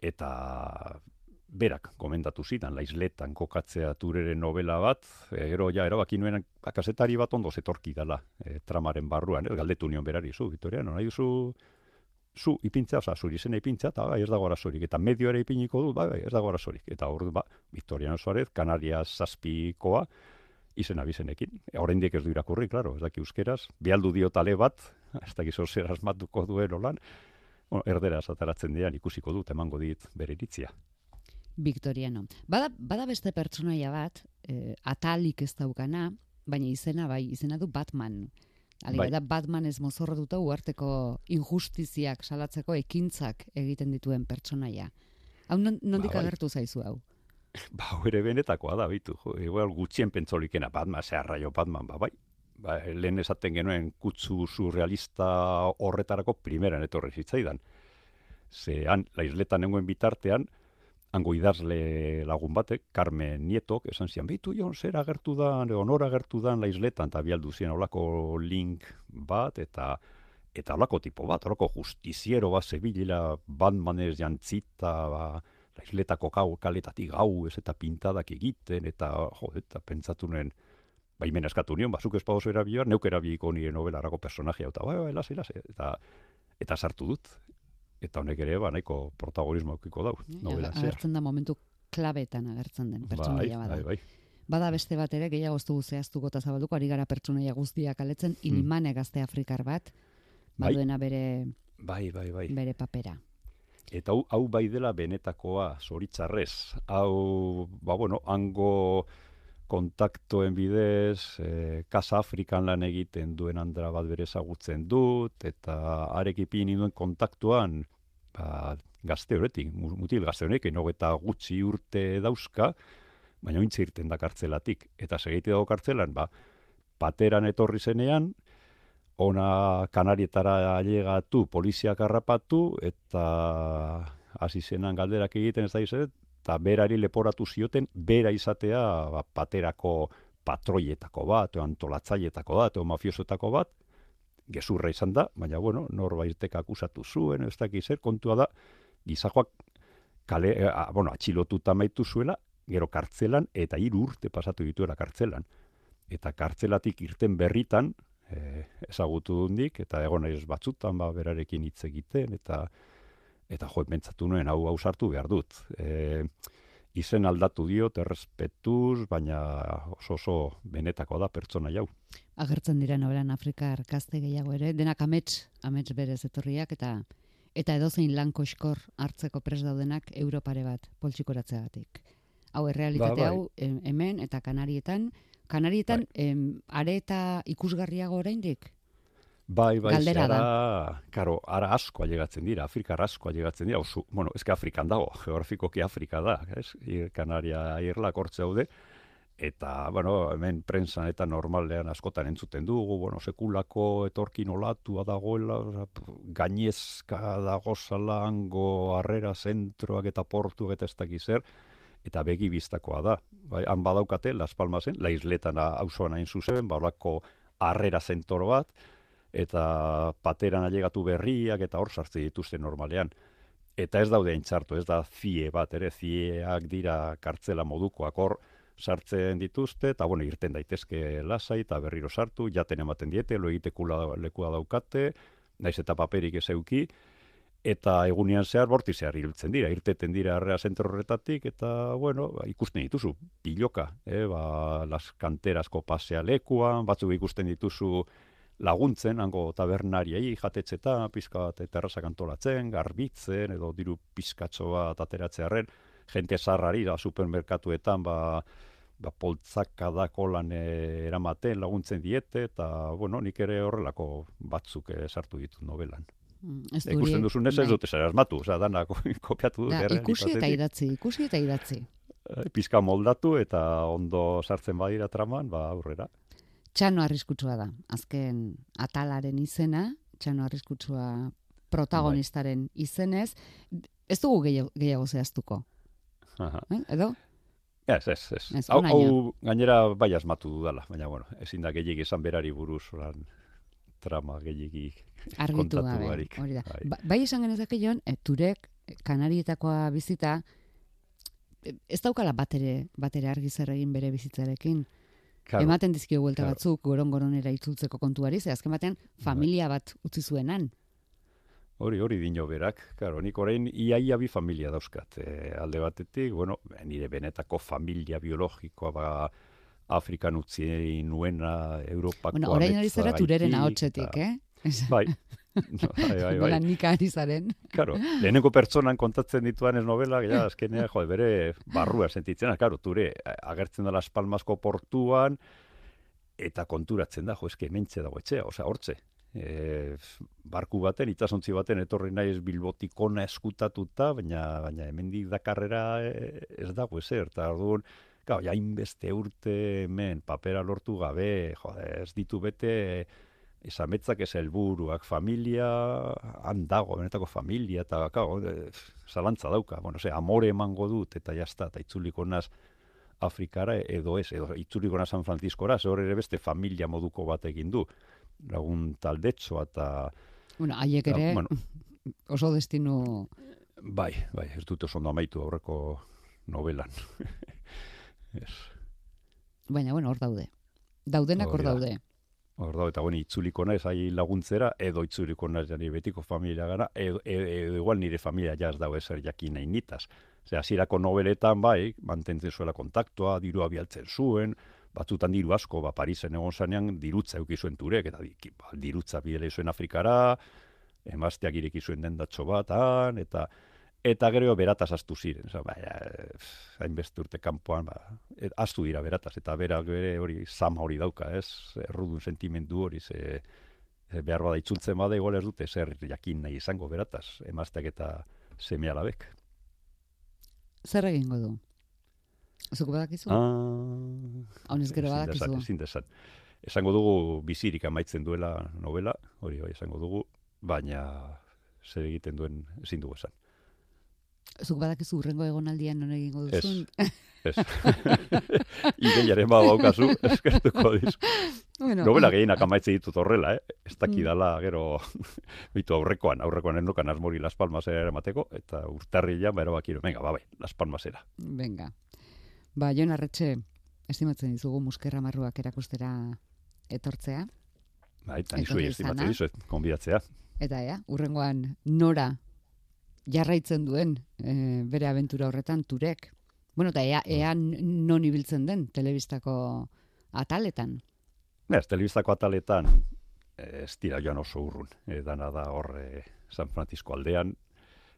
eta berak komendatu zidan, laizletan kokatzea turere novela bat, e, gero ja, erabaki nuen kasetari bat ondo zetorki dala e, tramaren barruan, galdetu nion berari zu, Victoriano, nahi duzu zu ipintza, oza, zuri zen ipintza, eta bai, ez dago arazorik. Eta medio ere ipiniko du, bai, bai, ez dago arazorik. Eta hor, ba, Victoriano Suarez, Kanaria zazpikoa, izena bizenekin. E, Oraindik ez du irakurri, claro, ez daki euskeraz, bialdu dio tale bat, (laughs) ez daki zer asmatuko duen olan, bueno, erderaz ataratzen dian ikusiko dut, emango dit bere iritzia. Victoriano. Bada, bada beste pertsonaia bat, eh, atalik ez daukana, baina izena bai, izena du Batman. Bai. da Batman ez mozorrotuta uarteko injustiziak salatzeko ekintzak egiten dituen pertsonaia. Hau nondik ba, bai. agertu zaizu hau? (laughs) Ba, ere benetakoa da, bitu. Igual gutxien pentsolikena Batman, zeharra jo Batman, ba, bai. Ba, lehen esaten genuen kutsu surrealista horretarako primeran etorri zitzaidan. Zehan, la isleta nengoen bitartean, hango idazle lagun batek, Carmen Nietok, esan zian, bitu jon, zer agertu da, honor agertu da la isletan, eta bialdu zien olako link bat, eta eta olako tipo bat, olako justiziero bat, zebilela, Batmanez jantzita, ba, la isletako gau, kaletatik gau, ez eta pintadak egiten, eta, jo, eta pentsatu nuen, baimen eskatu nion, bazuk ez padozu erabioa, neuk erabiko nire novelarako personajea, eta bai, bai, lasi, lasi, eta, eta sartu dut, eta honek ere, ba, nahiko protagonismo eukiko dau, novela zer. Agertzen da momentu klabetan agertzen den pertsonaia bai, bada. Bai, bai. Bada beste bat ere, gehiago ztu zehaztuko eta zabalduko, ari gara pertsonaia guztiak aletzen, hmm. ilimane gazte afrikar bat, bai. baduena bere, bai, bai, bai. bere papera. Eta hau, hau bai dela benetakoa, zoritzarrez. Hau, ba, bueno, hango kontaktoen bidez, e, Casa Afrikan lan egiten duen andra bat bere ezagutzen dut, eta arekipin duen kontaktuan, ba, gazte horretik, mutil gazte horretik, eta gutxi urte dauzka, baina ointze irten da kartzelatik. Eta segeite dago kartzelan, ba, pateran etorri zenean, ona kanarietara ailegatu, poliziak harrapatu, eta hasi zenan galderak egiten ez da izet, eta berari leporatu zioten, bera izatea ba, paterako patroietako bat, o antolatzaietako bat, o mafiosoetako bat, gezurra izan da, baina, bueno, norbaitek akusatu zuen, ez dakiz zer, kontua da, gizajoak kale, eh, a, bueno, atxilotuta maitu zuela, gero kartzelan, eta hiru urte pasatu dituela kartzelan. Eta kartzelatik irten berritan, e, ezagutu dundik, eta egon ez batzutan, ba, berarekin hitz egiten, eta eta jo, mentzatu nuen hau hau sartu behar dut. E, izen aldatu dio, errespetuz, baina oso oso benetako da pertsona jau. Agertzen dira nobelan Afrikar gazte gehiago ere, denak amets, amets berez etorriak, eta eta edozein lanko eskor hartzeko pres daudenak Europare bat poltsikoratzeagatik. Hau errealitate ba, bai. hau hemen eta Kanarietan, Kanarietan bai. em, are eta ikusgarriago oraindik? Bai, bai, Galdera zara, karo, ara asko alegatzen dira, Afrika asko alegatzen dira, osu, bueno, ezke Afrikan dago, (laughs) geografikoki Afrika da, ez? Kanaria irla kortze daude, eta, bueno, hemen prensan eta normalean askotan entzuten dugu, bueno, sekulako etorkin olatua dagoela, gainezka dago zalango, harrera zentroak eta portuak eta ez dakiz eta begi biztakoa da. Bai, han badaukate, Las Palmasen, la isletan hau hain zuzen, baulako harrera zentoro bat, eta pateran ailegatu berriak eta hor sartze dituzte normalean. Eta ez daude entzartu, ez da zie bat, ere zieak dira kartzela modukoak hor sartzen dituzte, eta bueno, irten daitezke lasai eta berriro sartu, jaten ematen diete, lo egitekula lekua daukate, naiz eta paperik ez euki, eta egunean zehar borti zehar irutzen dira, irteten dira arrea zentro horretatik, eta bueno, ba, ikusten dituzu, piloka, eh, ba, las kanterazko pasea lekuan, batzuk ikusten dituzu laguntzen, hango tabernariei jatetzeta, pizka bat terrazak antolatzen, garbitzen, edo diru pizkatxo bat ateratzearen, jente zarrari da supermerkatuetan, ba, ba poltzaka da kolan eh, eramaten laguntzen diete, eta, bueno, nik ere horrelako batzuk eh, sartu ditu novelan. Mm, ez Ikusten duzu ez bai. dute zer asmatu, oza, dana (laughs) kopiatu dut. ikusi eta idatzi, ikusi eta idatzi. Eh, pizka moldatu eta ondo sartzen badira traman, ba, aurrera txano arriskutsua da. Azken atalaren izena, txano arriskutsua protagonistaren bai. izenez, ez dugu gehiago, zehaztuko. Eh? Edo? Ez, ez, ez. Hau, hau gainera bai asmatu dudala, baina bueno, ezin da gehiagi esan berari buruz oran trama gehiagi Argitu gabe, hori da. Bai, ba, bai esan genezake joan, e, turek kanarietakoa bizita, e, ez daukala batere, batere argi zer egin bere bizitzarekin. Claro. Ematen dizkio vuelta claro. batzuk goron goronera itzultzeko kontuari, ze azken batean bai. familia bat utzi zuenan. Hori, hori dino berak. Claro, nik orain iaia bi familia dauzkat. E, alde batetik, bueno, nire benetako familia biologikoa ba Afrikan utzi nuena Europako Bueno, orain hori zera tureren ahotsetik, eh? Bai, (laughs) bai, bai, bai. Nola nik ari zaren. Claro, lehenengo pertsonan kontatzen dituan ez novelak, ja, azkenean, jo, bere barrua sentitzen, claro, ture, agertzen da Las Palmasko portuan, eta konturatzen da, jo, eske hementxe dago etxea, osea, hortze. E, barku baten, itsasontzi baten, etorri naiz bilbotikona eskutatuta, baina, baina hemendik dakarrera e, ez dago ezer, eta orduan, Gau, ja, inbeste urte hemen, papera lortu gabe, jo, ez ditu bete, esametzak ez helburuak, familia, han dago, benetako familia, eta kao, e, zalantza dauka, bueno, ze, amore emango dut, eta jazta, eta itzuliko naz Afrikara edo ez, edo itzuliko naz San Franciscora, ze hor ere beste familia moduko bat egin du, lagun taldetxoa eta, Bueno, haiek ere bueno, (laughs) oso destinu... bai, bai, ez dut oso ondo amaitu aurreko novelan. (laughs) ez. Baina, bueno, hor daude. Daudenak hor daude. Hor da, eta bueno, itzuliko naiz hai laguntzera, edo itzuliko naiz jani betiko familia gara, edo, edo, edo igual nire familia jaz dago ezer jakin nahi nitaz. Ose, hasierako nobeletan bai, mantentzen zuela kontaktua, dirua bialtzen zuen, batzutan diru asko, ba, Parisen egon zanean, dirutza euki zuen turek, eta di, ba, dirutza bidele zuen Afrikara, emazteak ireki zuen dendatxo bat, han, eta eta gero berataz astu ziren, Osa, ba, hainbeste urte kanpoan, ba, et, astu dira berataz, eta berak bere hori sama hori dauka, ez, errudun sentimendu hori, ze, behar bada itzultzen bada, igual ez dute zer jakin nahi izango berataz, emazteak eta seme alabek. Zer egingo du? Zuko badakizu? Ah, Honez gero badakizu. ezin desan. Esango dugu bizirik amaitzen duela novela, hori bai esango dugu, baina zer egiten duen ezin dugu esan. Zuk badakizu urrengo egonaldian non egingo Ez. duzun? Ez. (laughs) Ideiaren bada daukazu, eskertuko dizu. bueno, Novela gehienak amaitzen ditut horrela, eh? Ez dakidala, gero, (laughs) bitu aurrekoan, aurrekoan endokan asmori Las Palmasera eramateko, eta urtarrilan, ba, erabakiro, venga, ba, bai, Las Palmasera. Venga. Ba, Jon Arretxe, estimatzen dizugu muskerra marruak erakustera etortzea. Bai, eta nizuei estimatzen dizuet, konbidatzea. Eta ea, urrengoan nora jarraitzen duen e, bere abentura horretan turek. Bueno, eta ea, ea non ibiltzen den telebistako ataletan. Ez, telebistako ataletan eh, ez dira joan oso urrun. E, dana da hor eh, San Francisco aldean,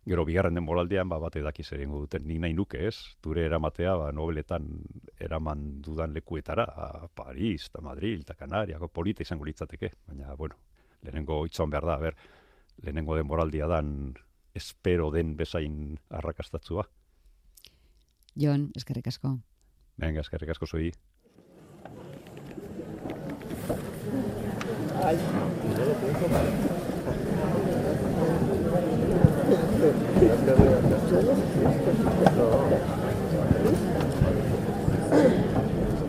gero bigarren den moraldean, ba, bate daki zer duten, nik nahi nuke ez, ture eramatea, ba, nobeletan eraman dudan lekuetara, a Paris, eta Madrid, eta Kanariako, polita izango litzateke, baina, bueno, lehenengo itzon behar da, ber, lehenengo den moraldia dan, espero den bezain arrakastatzua. Jon, eskerrik asko. Venga, eskerrik asko zoi.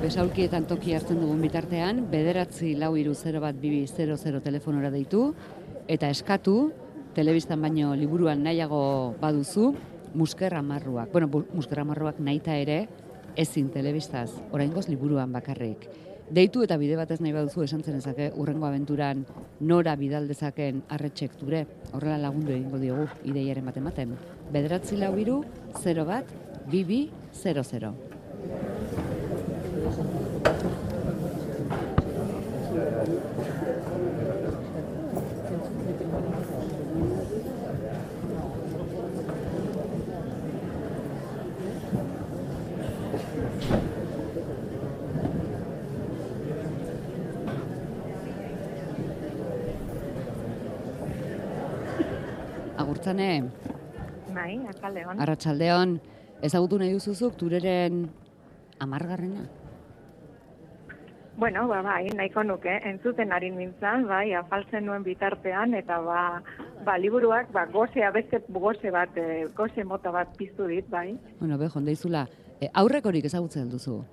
Besaulkietan toki hartzen dugun bitartean, bederatzi lau iru 0 bat bibi 00 telefonora deitu, eta eskatu, telebistan baino liburuan nahiago baduzu, muskerra marruak. Bueno, bu- muskerra marruak nahita ere, ezin telebistaz, oraingoz liburuan bakarrik. Deitu eta bide batez nahi baduzu esan zenezake urrengo abenturan nora bidal dezaken arretxek dure, horrela lagundu egingo diogu ideiaren bat ematen. Bederatzi lau iru, 0 bat, bibi 00. Agurtzane, Bai, akaldeon. arratsaldeon ezagutu nahi duzuzuk tureren amargarrena? Bueno, ba, bai, nahiko nuke, entzuten ari nintzen, bai, afaltzen nuen bitartean, eta ba, ba liburuak, ba, gozea, beste goze bat, e, goze mota bat piztu dit, bai. Bueno, be, jondeizula, e, aurrekorik ezagutzen duzu.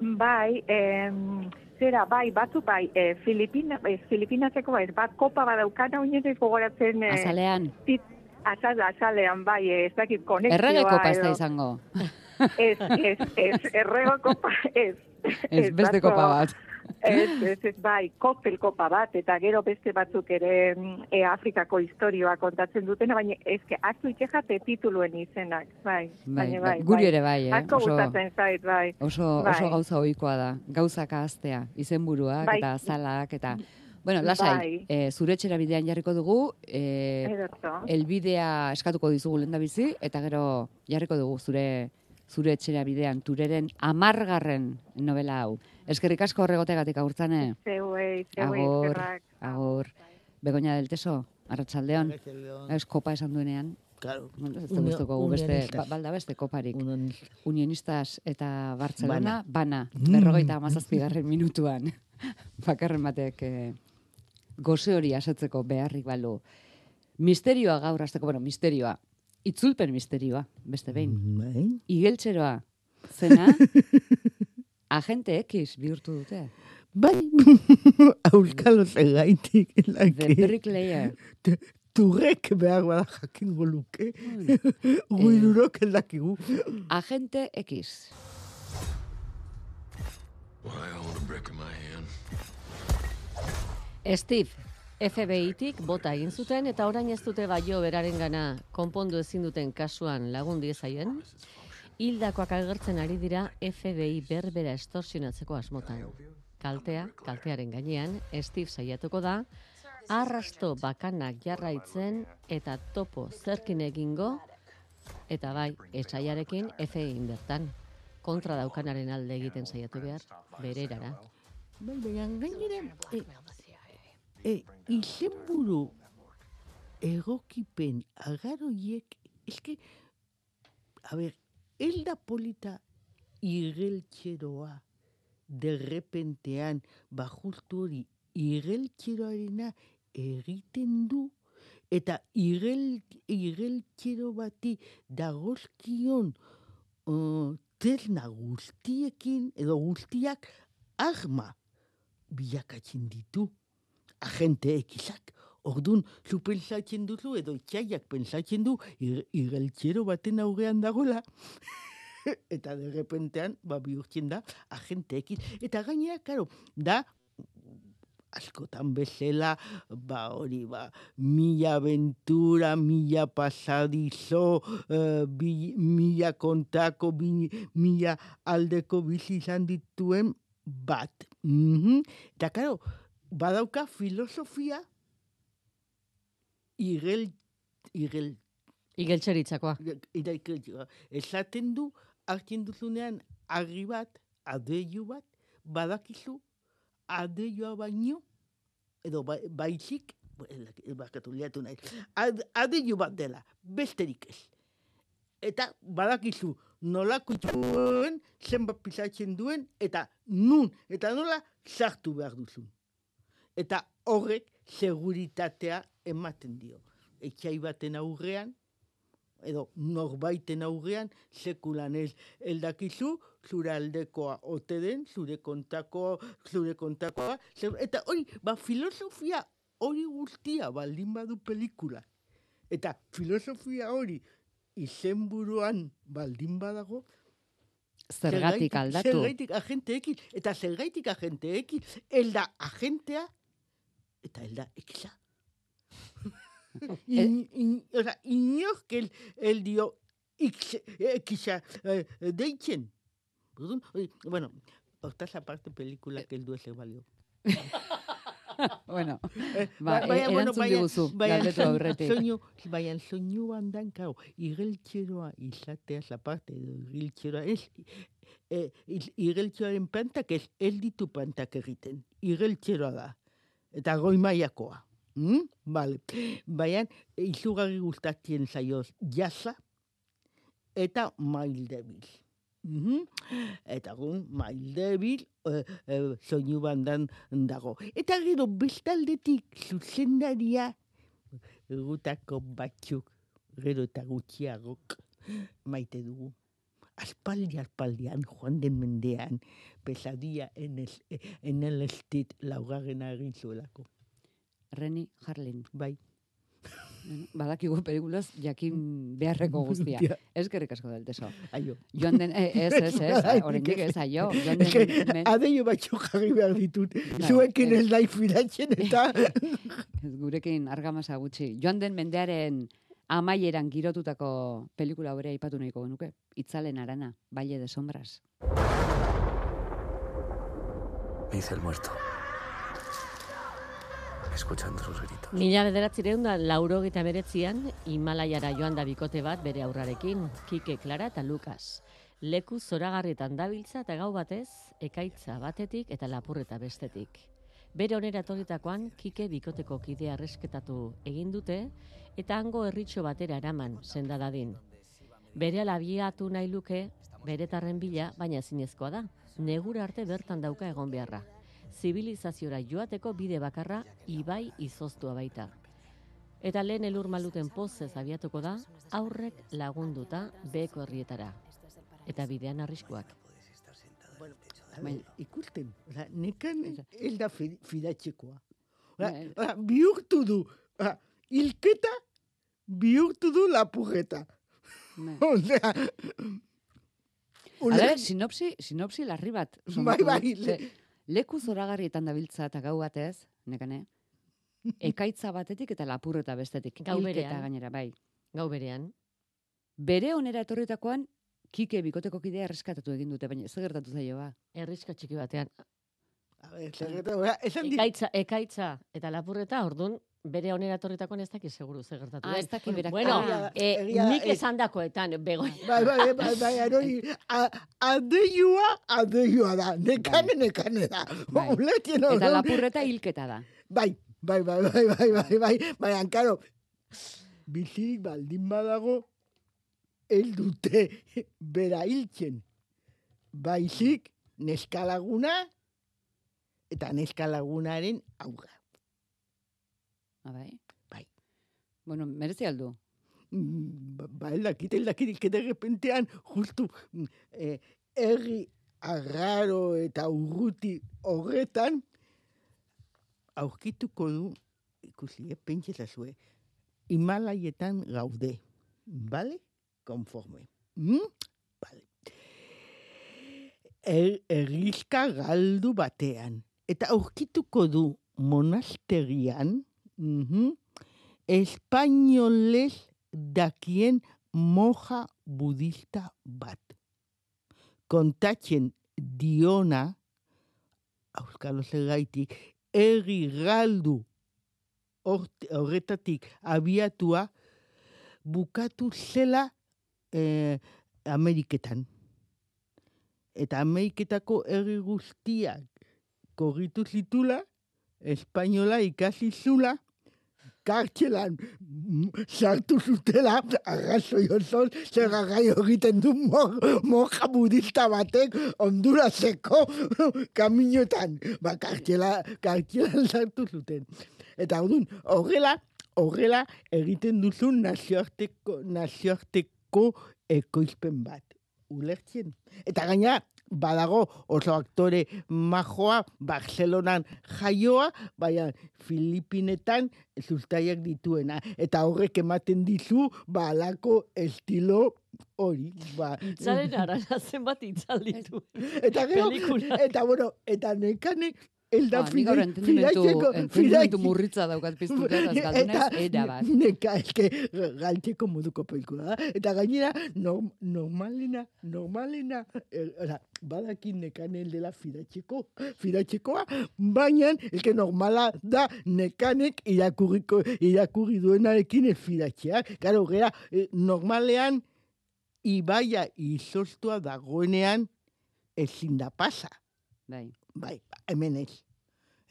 Bai, em, zera, bai, batzu, bai, e, Filipina, e, Filipinaseko, bai, bat kopa badaukana, oinez gogoratzen, e, Azalean, tit, azal, azalean, bai, ez dakit konexioa. erregeko pasta edo- izango. Ez, ez, ez, errego kopa, ez. Ez, beste kopa bat. Ez, ez, ez, bai, koktel kopa bat, eta gero beste batzuk ere mm, e, Afrikako historioa kontatzen dutena, baina ezke, hartu itxejate tituluen izenak, bai, Bai, baina bai, guri ere bai, eh? Asko Oso- gustatzen zait, bai. Oso, Bai. oso gauza ohikoa da. Gauzak ahaztea, izenburuak Bai. eta azalak eta... Bueno, lasai, Bai. eh, zure etxera bidean jarriko dugu, eh, Ederto. elbidea eskatuko dizugu lenda bizi, eta gero jarriko dugu zure zure etxera bidean, tureren amargarren novela hau. Eskerrik asko horregotegatik agurtzane. Zeuei, zeuei, Agur, agur. Begoña del Teso, arratsaldeon. Arratsaldeon. Ez kopa esan duenean. Claro. Ez da gustuko gu beste, Unionistas. ba- balda beste koparik. Unionistas. Unionistas eta Barcelona, bana, Mm. berrogeita amazazpigarren minutuan. (laughs) Bakarren batek eh, goze hori asetzeko beharrik balu. Misterioa gaur hasteko, bueno, misterioa. Itzulpen misterioa, beste behin. Bai. Igeltxeroa, zena, (laughs) agente X bihurtu dute. Bai. (laughs) Auskalo zegaitik. The Laki. Brick Layer. Turrek behar bada jakingo luke. (laughs) Eh. Guidurok ez dakigu. Agente X. Well, I own a brick in my hand. Steve, FBI-tik bota egin zuten eta orain ez dute baio beraren gana konpondu ezin duten kasuan lagun diezaien. Hildakoak agertzen ari dira FBI berbera estorsionatzeko asmotan. Kaltea, kaltearen gainean, Steve saiatuko da, arrasto bakanak jarraitzen eta topo zerkin egingo, eta bai, etxaiarekin FBI bertan. Kontra daukanaren alde egiten saiatu behar, bererara. Bai, gainera, e, e, izenburu egokipen agaroiek, eske, a ber, ez da polita igeltxeroa derrepentean, ba justu hori igeltxeroarena egiten du, eta igel, igeltxero bati dagozkion uh, terna guztiekin, edo guztiak arma bilakatzen ditu. Agente ekizak. Ordun, zu pentsatzen duzu, edo itxaiak pentsatzen du, igeltxero baten aurrean dagoela. (laughs) eta derrepentean, ba, bihurtzen da, agente ekiz. Eta gainera, karo, da, askotan bezala, ba hori, ba, mila aventura, mila pasadizo, eh, bi, mila kontako, bi, mila aldeko bizi izan dituen bat. Mhm. Eta, karo, badauka filosofia igel, igel, Igeltxeritzakoa. iraiketxoa. Esaten du, hartzen duzunean, argi bat, adeio bat, badakizu, adeioa baino, edo ba, baizik, bakatu liatu nahi, ad, adeio bat dela, besterik ez. Eta badakizu, nolako duen, zenbat pisatzen duen, eta nun, eta nola sartu behar duzun. Eta horrek seguritatea ematen dio. Etxai baten aurrean, edo norbaiten aurrean, sekulan ez eldakizu, zure aldekoa ote den, zure kontakoa, zure kontakoa, eta hori, ba, filosofia hori guztia baldin badu pelikula. Eta filosofia hori izenburuan baldin badago, Zergatik aldatu. Zergaitik agenteekin, eta zergaitik agenteekin, elda agentea, eta elda ekiza. In, in, oza, inork el, el dio ikse- ekiza eh, deitzen. Orduan, oi, bueno, hortaz aparte pelikulak heldu ez balio. bueno, Eh, ba, ba- baina, e- bueno, erantzun baina- diguzu, baina galdetu soin- aurretik. Soinu, baina soinu bandan, kau, igeltxeroa izateaz aparte, edo igeltxeroa ez, e, il- igeltxeroaren plantak ez, ez ditu plantak egiten, igeltxeroa da, eta goi mailakoa. Mm? Vale. Baina, izugarri gustatzen zaioz jasa eta maildebil. Mhm. Eta gun, maildebil, e, e, soinu bandan dago. Eta gero bestaldetik zuzendaria gutako batzuk, gero eta gutxiagok maite dugu. Aspaldi, aspaldian, joan den mendean, pesadia en, el, en el estit laugarrena egin zuelako. Reni Harlin. Bai. Badakigu pelikulaz jakin beharreko guztia. Eskerrik asko del teso. Aio. Joan den, eh, ez, ez, ez, (laughs) oraindik ez, (laughs) aio. Joan que, den, men, adeio batxo jarri behar ditut. Bai, Zuekin ez. nahi fidatzen eta... (laughs) gurekin argamasa gutxi. Joan den mendearen amaieran girotutako pelikula bere aipatu nahiko genuke. Itzalen arana, Valle de Sombras. Me hice el muerto. Escuchando sus gritos. Mila bederatzireun da laurogeita beretzian, Himalaiara joan da bikote bat bere aurrarekin, Kike, Klara eta Lukas. Leku zoragarrietan dabiltza eta gau batez, ekaitza batetik eta lapurreta bestetik. Bere onera etorritakoan, Kike bikoteko kidea erresketatu egin dute, eta hango herritxo batera eraman, senda dadin. Bere alabiatu nahi luke, beretarren bila, baina zinezkoa da. Negura arte bertan dauka egon beharra. Zibilizaziora joateko bide bakarra ibai izoztua baita. Eta lehen elur maluten pozez abiatuko da, aurrek lagunduta beko herrietara. Eta bidean arriskuak. Bai, ikusten, oza, nekan ez da fi- fidatzekoa. Oza, Bai. oza, bihurtu du, oza, hilketa bihurtu du lapurreta. Bai. (laughs) Osea, Hala, sinopsi, sinopsi larri bat. Bai, bai, leku zoragarrietan dabiltza eta gau batez, nekane, ekaitza batetik eta lapurreta bestetik. Gau berean. gainera, bai. Gau berean, Bere onera etorritakoan, kike bikoteko kidea erreskatatu egin dute, baina zer gertatu zaio ba. herriska txiki batean. A esan dit, Ekaitza, ekaitza eta lapurreta, ordun bere onera etorritakoan ez dakit seguru zer gertatu. Ah, ez daki berak. Bueno, eh, egia nik eh. esandakoetan, begoin. bai, bai, bai, bai, arori, a- adeioa, adeioa da, nekane, nekane da. Bai. Ulertzen Eta orduan, lapurreta hilketa da. Bai, bai, bai, bai, bai, bai, bai, baina, karo, bizirik baldin badago, ez dute bera hiltzen. Baizik, neskalaguna eta neskalagunaren aurra. Ah, bai? Bueno, merezi aldu. Mm, Ba, ba, el dakit, el dakit, que de repentean, justu, mm, eh, herri arraro eta urruti horretan, aurkituko du, ikusi, eh, pentsezazue, Himalaietan gaude, bale? Konforme. Mm? Bale. Er, errizka galdu batean. Eta aurkituko du monastegian, mhm, espainolez dakien moja budista bat. Kontatzen diona, auskalo zergaitik, erri galdu horretatik abiatua, bukatu zela eh, Ameriketan. Eta Ameriketako herri guztiak korritu zitula, espainola ikasi zula, kartxelan sartu zutela, arrazoi osoz, zer gai egiten du mo- moja budista batek Honduraseko kaminoetan. Ba, kartxela, kartxelan sartu zuten. Eta hau horrela, horrela egiten duzu nazioarteko, nazioarteko ekoizpen bat. Ulertzen. Eta gaina, badago oso aktore majoa, Barcelonan jaioa, baina Filipinetan zuztaiak dituena. Eta horrek ematen dizu, ba, alako estilo hori. Ba, Itzaren arana zenbat itzal ditu. eta gero, eta bueno, eta nekane, el da Ba, nik gaur entendimentu, murritza daukat piztuta, eta azkaldunez, era bat. Neka, eske, galtzeko moduko pelikula da. Eta gainera, norm, normalena, normalena, eh, oza, badakin nekanen dela fidatxeko, fidatxekoa, baina, eske normala da nekanek irakurriko, irakurri duenarekin ez fidatxea. Karo, gera, eh, normalean, ibaia izostua dagoenean, ezin da pasa. Bai. Bai, hemen ez.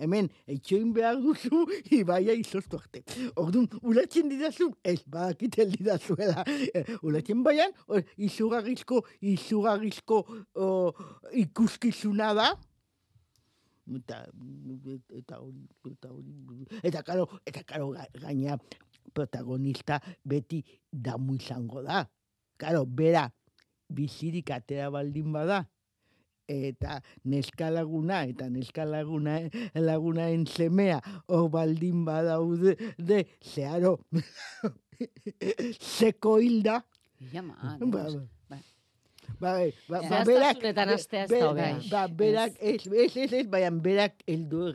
Hemen, etxoin behar duzu, ibaia izoztu arte. Orduan, ulatzen didazu, ez, badakiten didazuela. Eh, Ulatzen baian, izugarrizko, izugarrizko o, ikuskizuna da. Eta, eta hori, eta hori, eta karo, eta karo, ga- gaina protagonista beti damu izango da. Karo, bera, bizirik atera baldin bada, eta neskalaguna eta neskalaguna lagunaen semea hor baldin badaude de zeharo seko hilda ma, ba, Dios. ba. Ba. Ba, ba, ba, Zehaztasunetan hastea ez da be- hobea. Ba, berak, ez, ez, ez, ez, baina berak eldu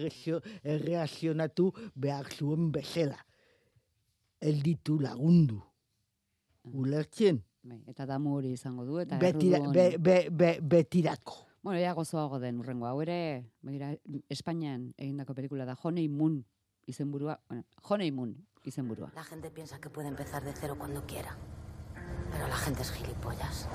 erreazionatu behar zuen bezala. Elditu lagundu. Ulertzen? Bai, eta damu hori izango du, eta Betira, be, be, be, betirako. Bueno, ea gozoago den urrengo. Hau ere, begira, Espainian egindako pelikula da Honeymoon izenburua, bueno, Honeymoon izenburua. La gente piensa que puede empezar de cero cuando quiera. Pero la gente es gilipollas.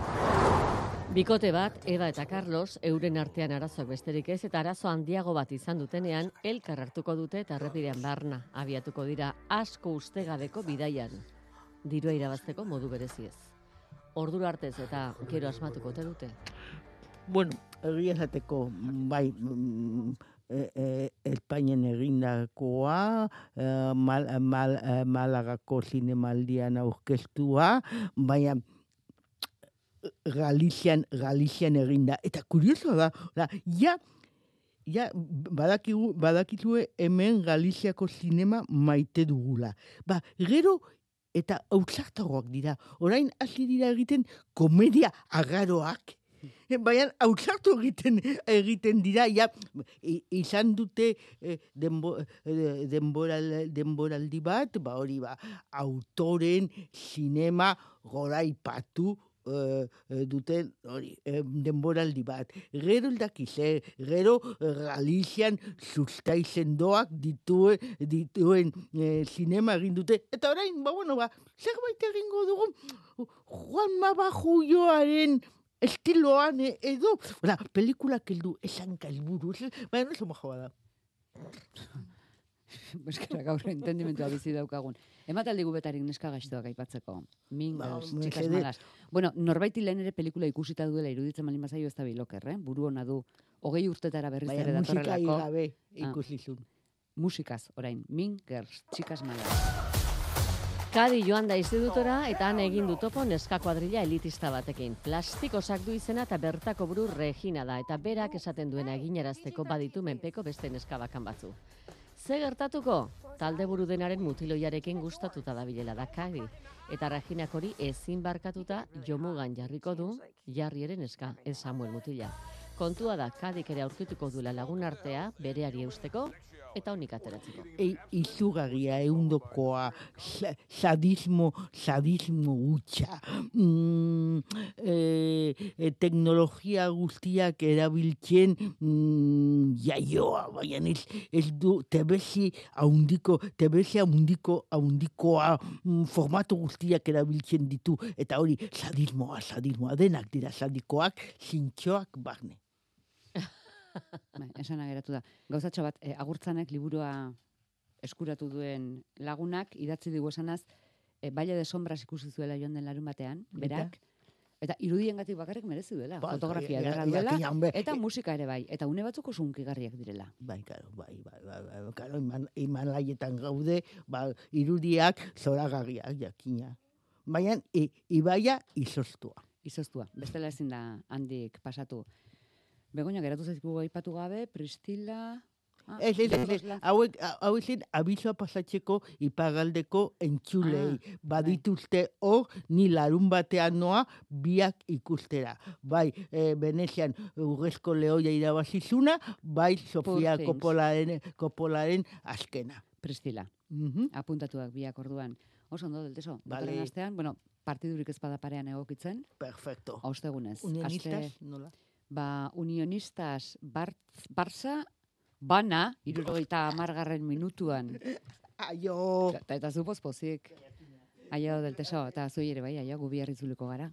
Bikote bat, Eva eta Carlos, euren artean arazoak besterik ez, eta arazo handiago bat izan dutenean, elkar hartuko dute eta errepidean barna, abiatuko dira asko ustegabeko bidaian. Dirua irabazteko modu bereziez. Ordura artez eta gero asmatuko ote dute. Bueno, egia esateko, bai, e, e, Espainian egindakoa, e, mal, mal, e, Malagako zinemaldian aurkeztua, baina Galizian, Galizian eginda. Eta kuriosoa da, da ja, ja badakigu, badakizue hemen Galiziako zinema maite dugula. Ba, gero eta autzartagoak dira. Orain hasi dira egiten komedia agaroak. Baina autzartu egiten egiten dira, ja, izan dute eh, denbo, eh, denboral, denboraldi bat, ba hori ba, autoren sinema goraipatu eh, eh, duten hori eh, denboraldi bat. Gero eldakize, gero eh, Galizian sustai sendoak dituen, dituen eh, sinema egin dute. Eta orain, ba, bueno, ba, zerbait egingo dugu Juan Mabajuioaren estiloan edo, Ola, pelikulak heldu esan kalburu, baina oso majoa da. (laughs) Eskera gaur entendimendua bizi daukagun. Emataldi gubetarik neska gaiztoak aipatzeko. Mingers, Ba, txikas malas. Bueno, norbaiti lehen ere pelikula ikusita duela iruditzen malin bazaio ez da biloker, eh? Buru ona du. Hogei urtetara berriz ere Baina musika datorrelako. gabe Ah. ikusi zuen. Musikaz, orain. Mingers, txikas malas. Kadi joan da institutora eta han egin du topo neska kuadrilla elitista batekin. Plastikosak du izena eta bertako buru Regina da eta berak esaten duena eginarazteko baditu menpeko beste neska bakan batzu. Ze gertatuko? Talde buru denaren mutiloiarekin gustatuta dabilela da Kadi. Eta Reginak hori ezin barkatuta jomugan jarriko du jarrieren eska, ez Samuel mutila. Kontua da, Kadik ere aurkituko duela lagun artea, bereari eusteko, eta honik ateratzeko. E, izugarria, eundokoa, sa- sadismo, sadismo gutxa. Mm, e, teknologia guztiak erabiltzen mm, jaioa, baina ez, ez du, tebezi haundiko, tebezi haundiko, haundikoa mm, formatu guztiak erabiltzen ditu, eta hori sadismoa, sadismoa, denak dira sadikoak, zintxoak barne. Bai, esana geratu da. Gauzatxo bat, eh, agurtzanek liburua eskuratu duen lagunak, idatzi digu esanaz, eh, Baile de Sombras ikusi zuela joan den larun batean, berak, eta irudiengatik bakarrik merezi duela, Ba, fotografia ederra duela, eta musika ere bai, eta une batzuk oso hunkigarriak direla. Bai, karo, bai, bai, bai, bai, karo, iman, imalaietan gaude, ba, irudiak zoragarriak jakina. Baina, i, ibaia izostua. Izoztua, bestela ezin da handik pasatu. Begoña, geratu zaizkigu aipatu gabe, Pristila... Ah, Ez, ez, ez, ez, hauek, hau zen abizoa pasatzeko ipagaldeko entxulei. Ah, Badituzte hor, ni larun batean noa, biak ikustera. Bai, e, Venezian urrezko lehoia irabazizuna, bai, Sofia. Kopolaren, Kopolaren azkena. Pristila, Mhm. apuntatuak biak orduan. Oso ondo, delteso. Vale. Astean, bueno, partidurik ez bada parean egokitzen, Perfecto. ostegunez. Unionistas, Aste- nola? Ba, unionistas Bartz, Barça, bana, irurogeita amargarren minutuan. Aio! Eta, eta zu pozpozik. Aio, delteso, eta zu ere bai, aio, gubi harritzuliko gara.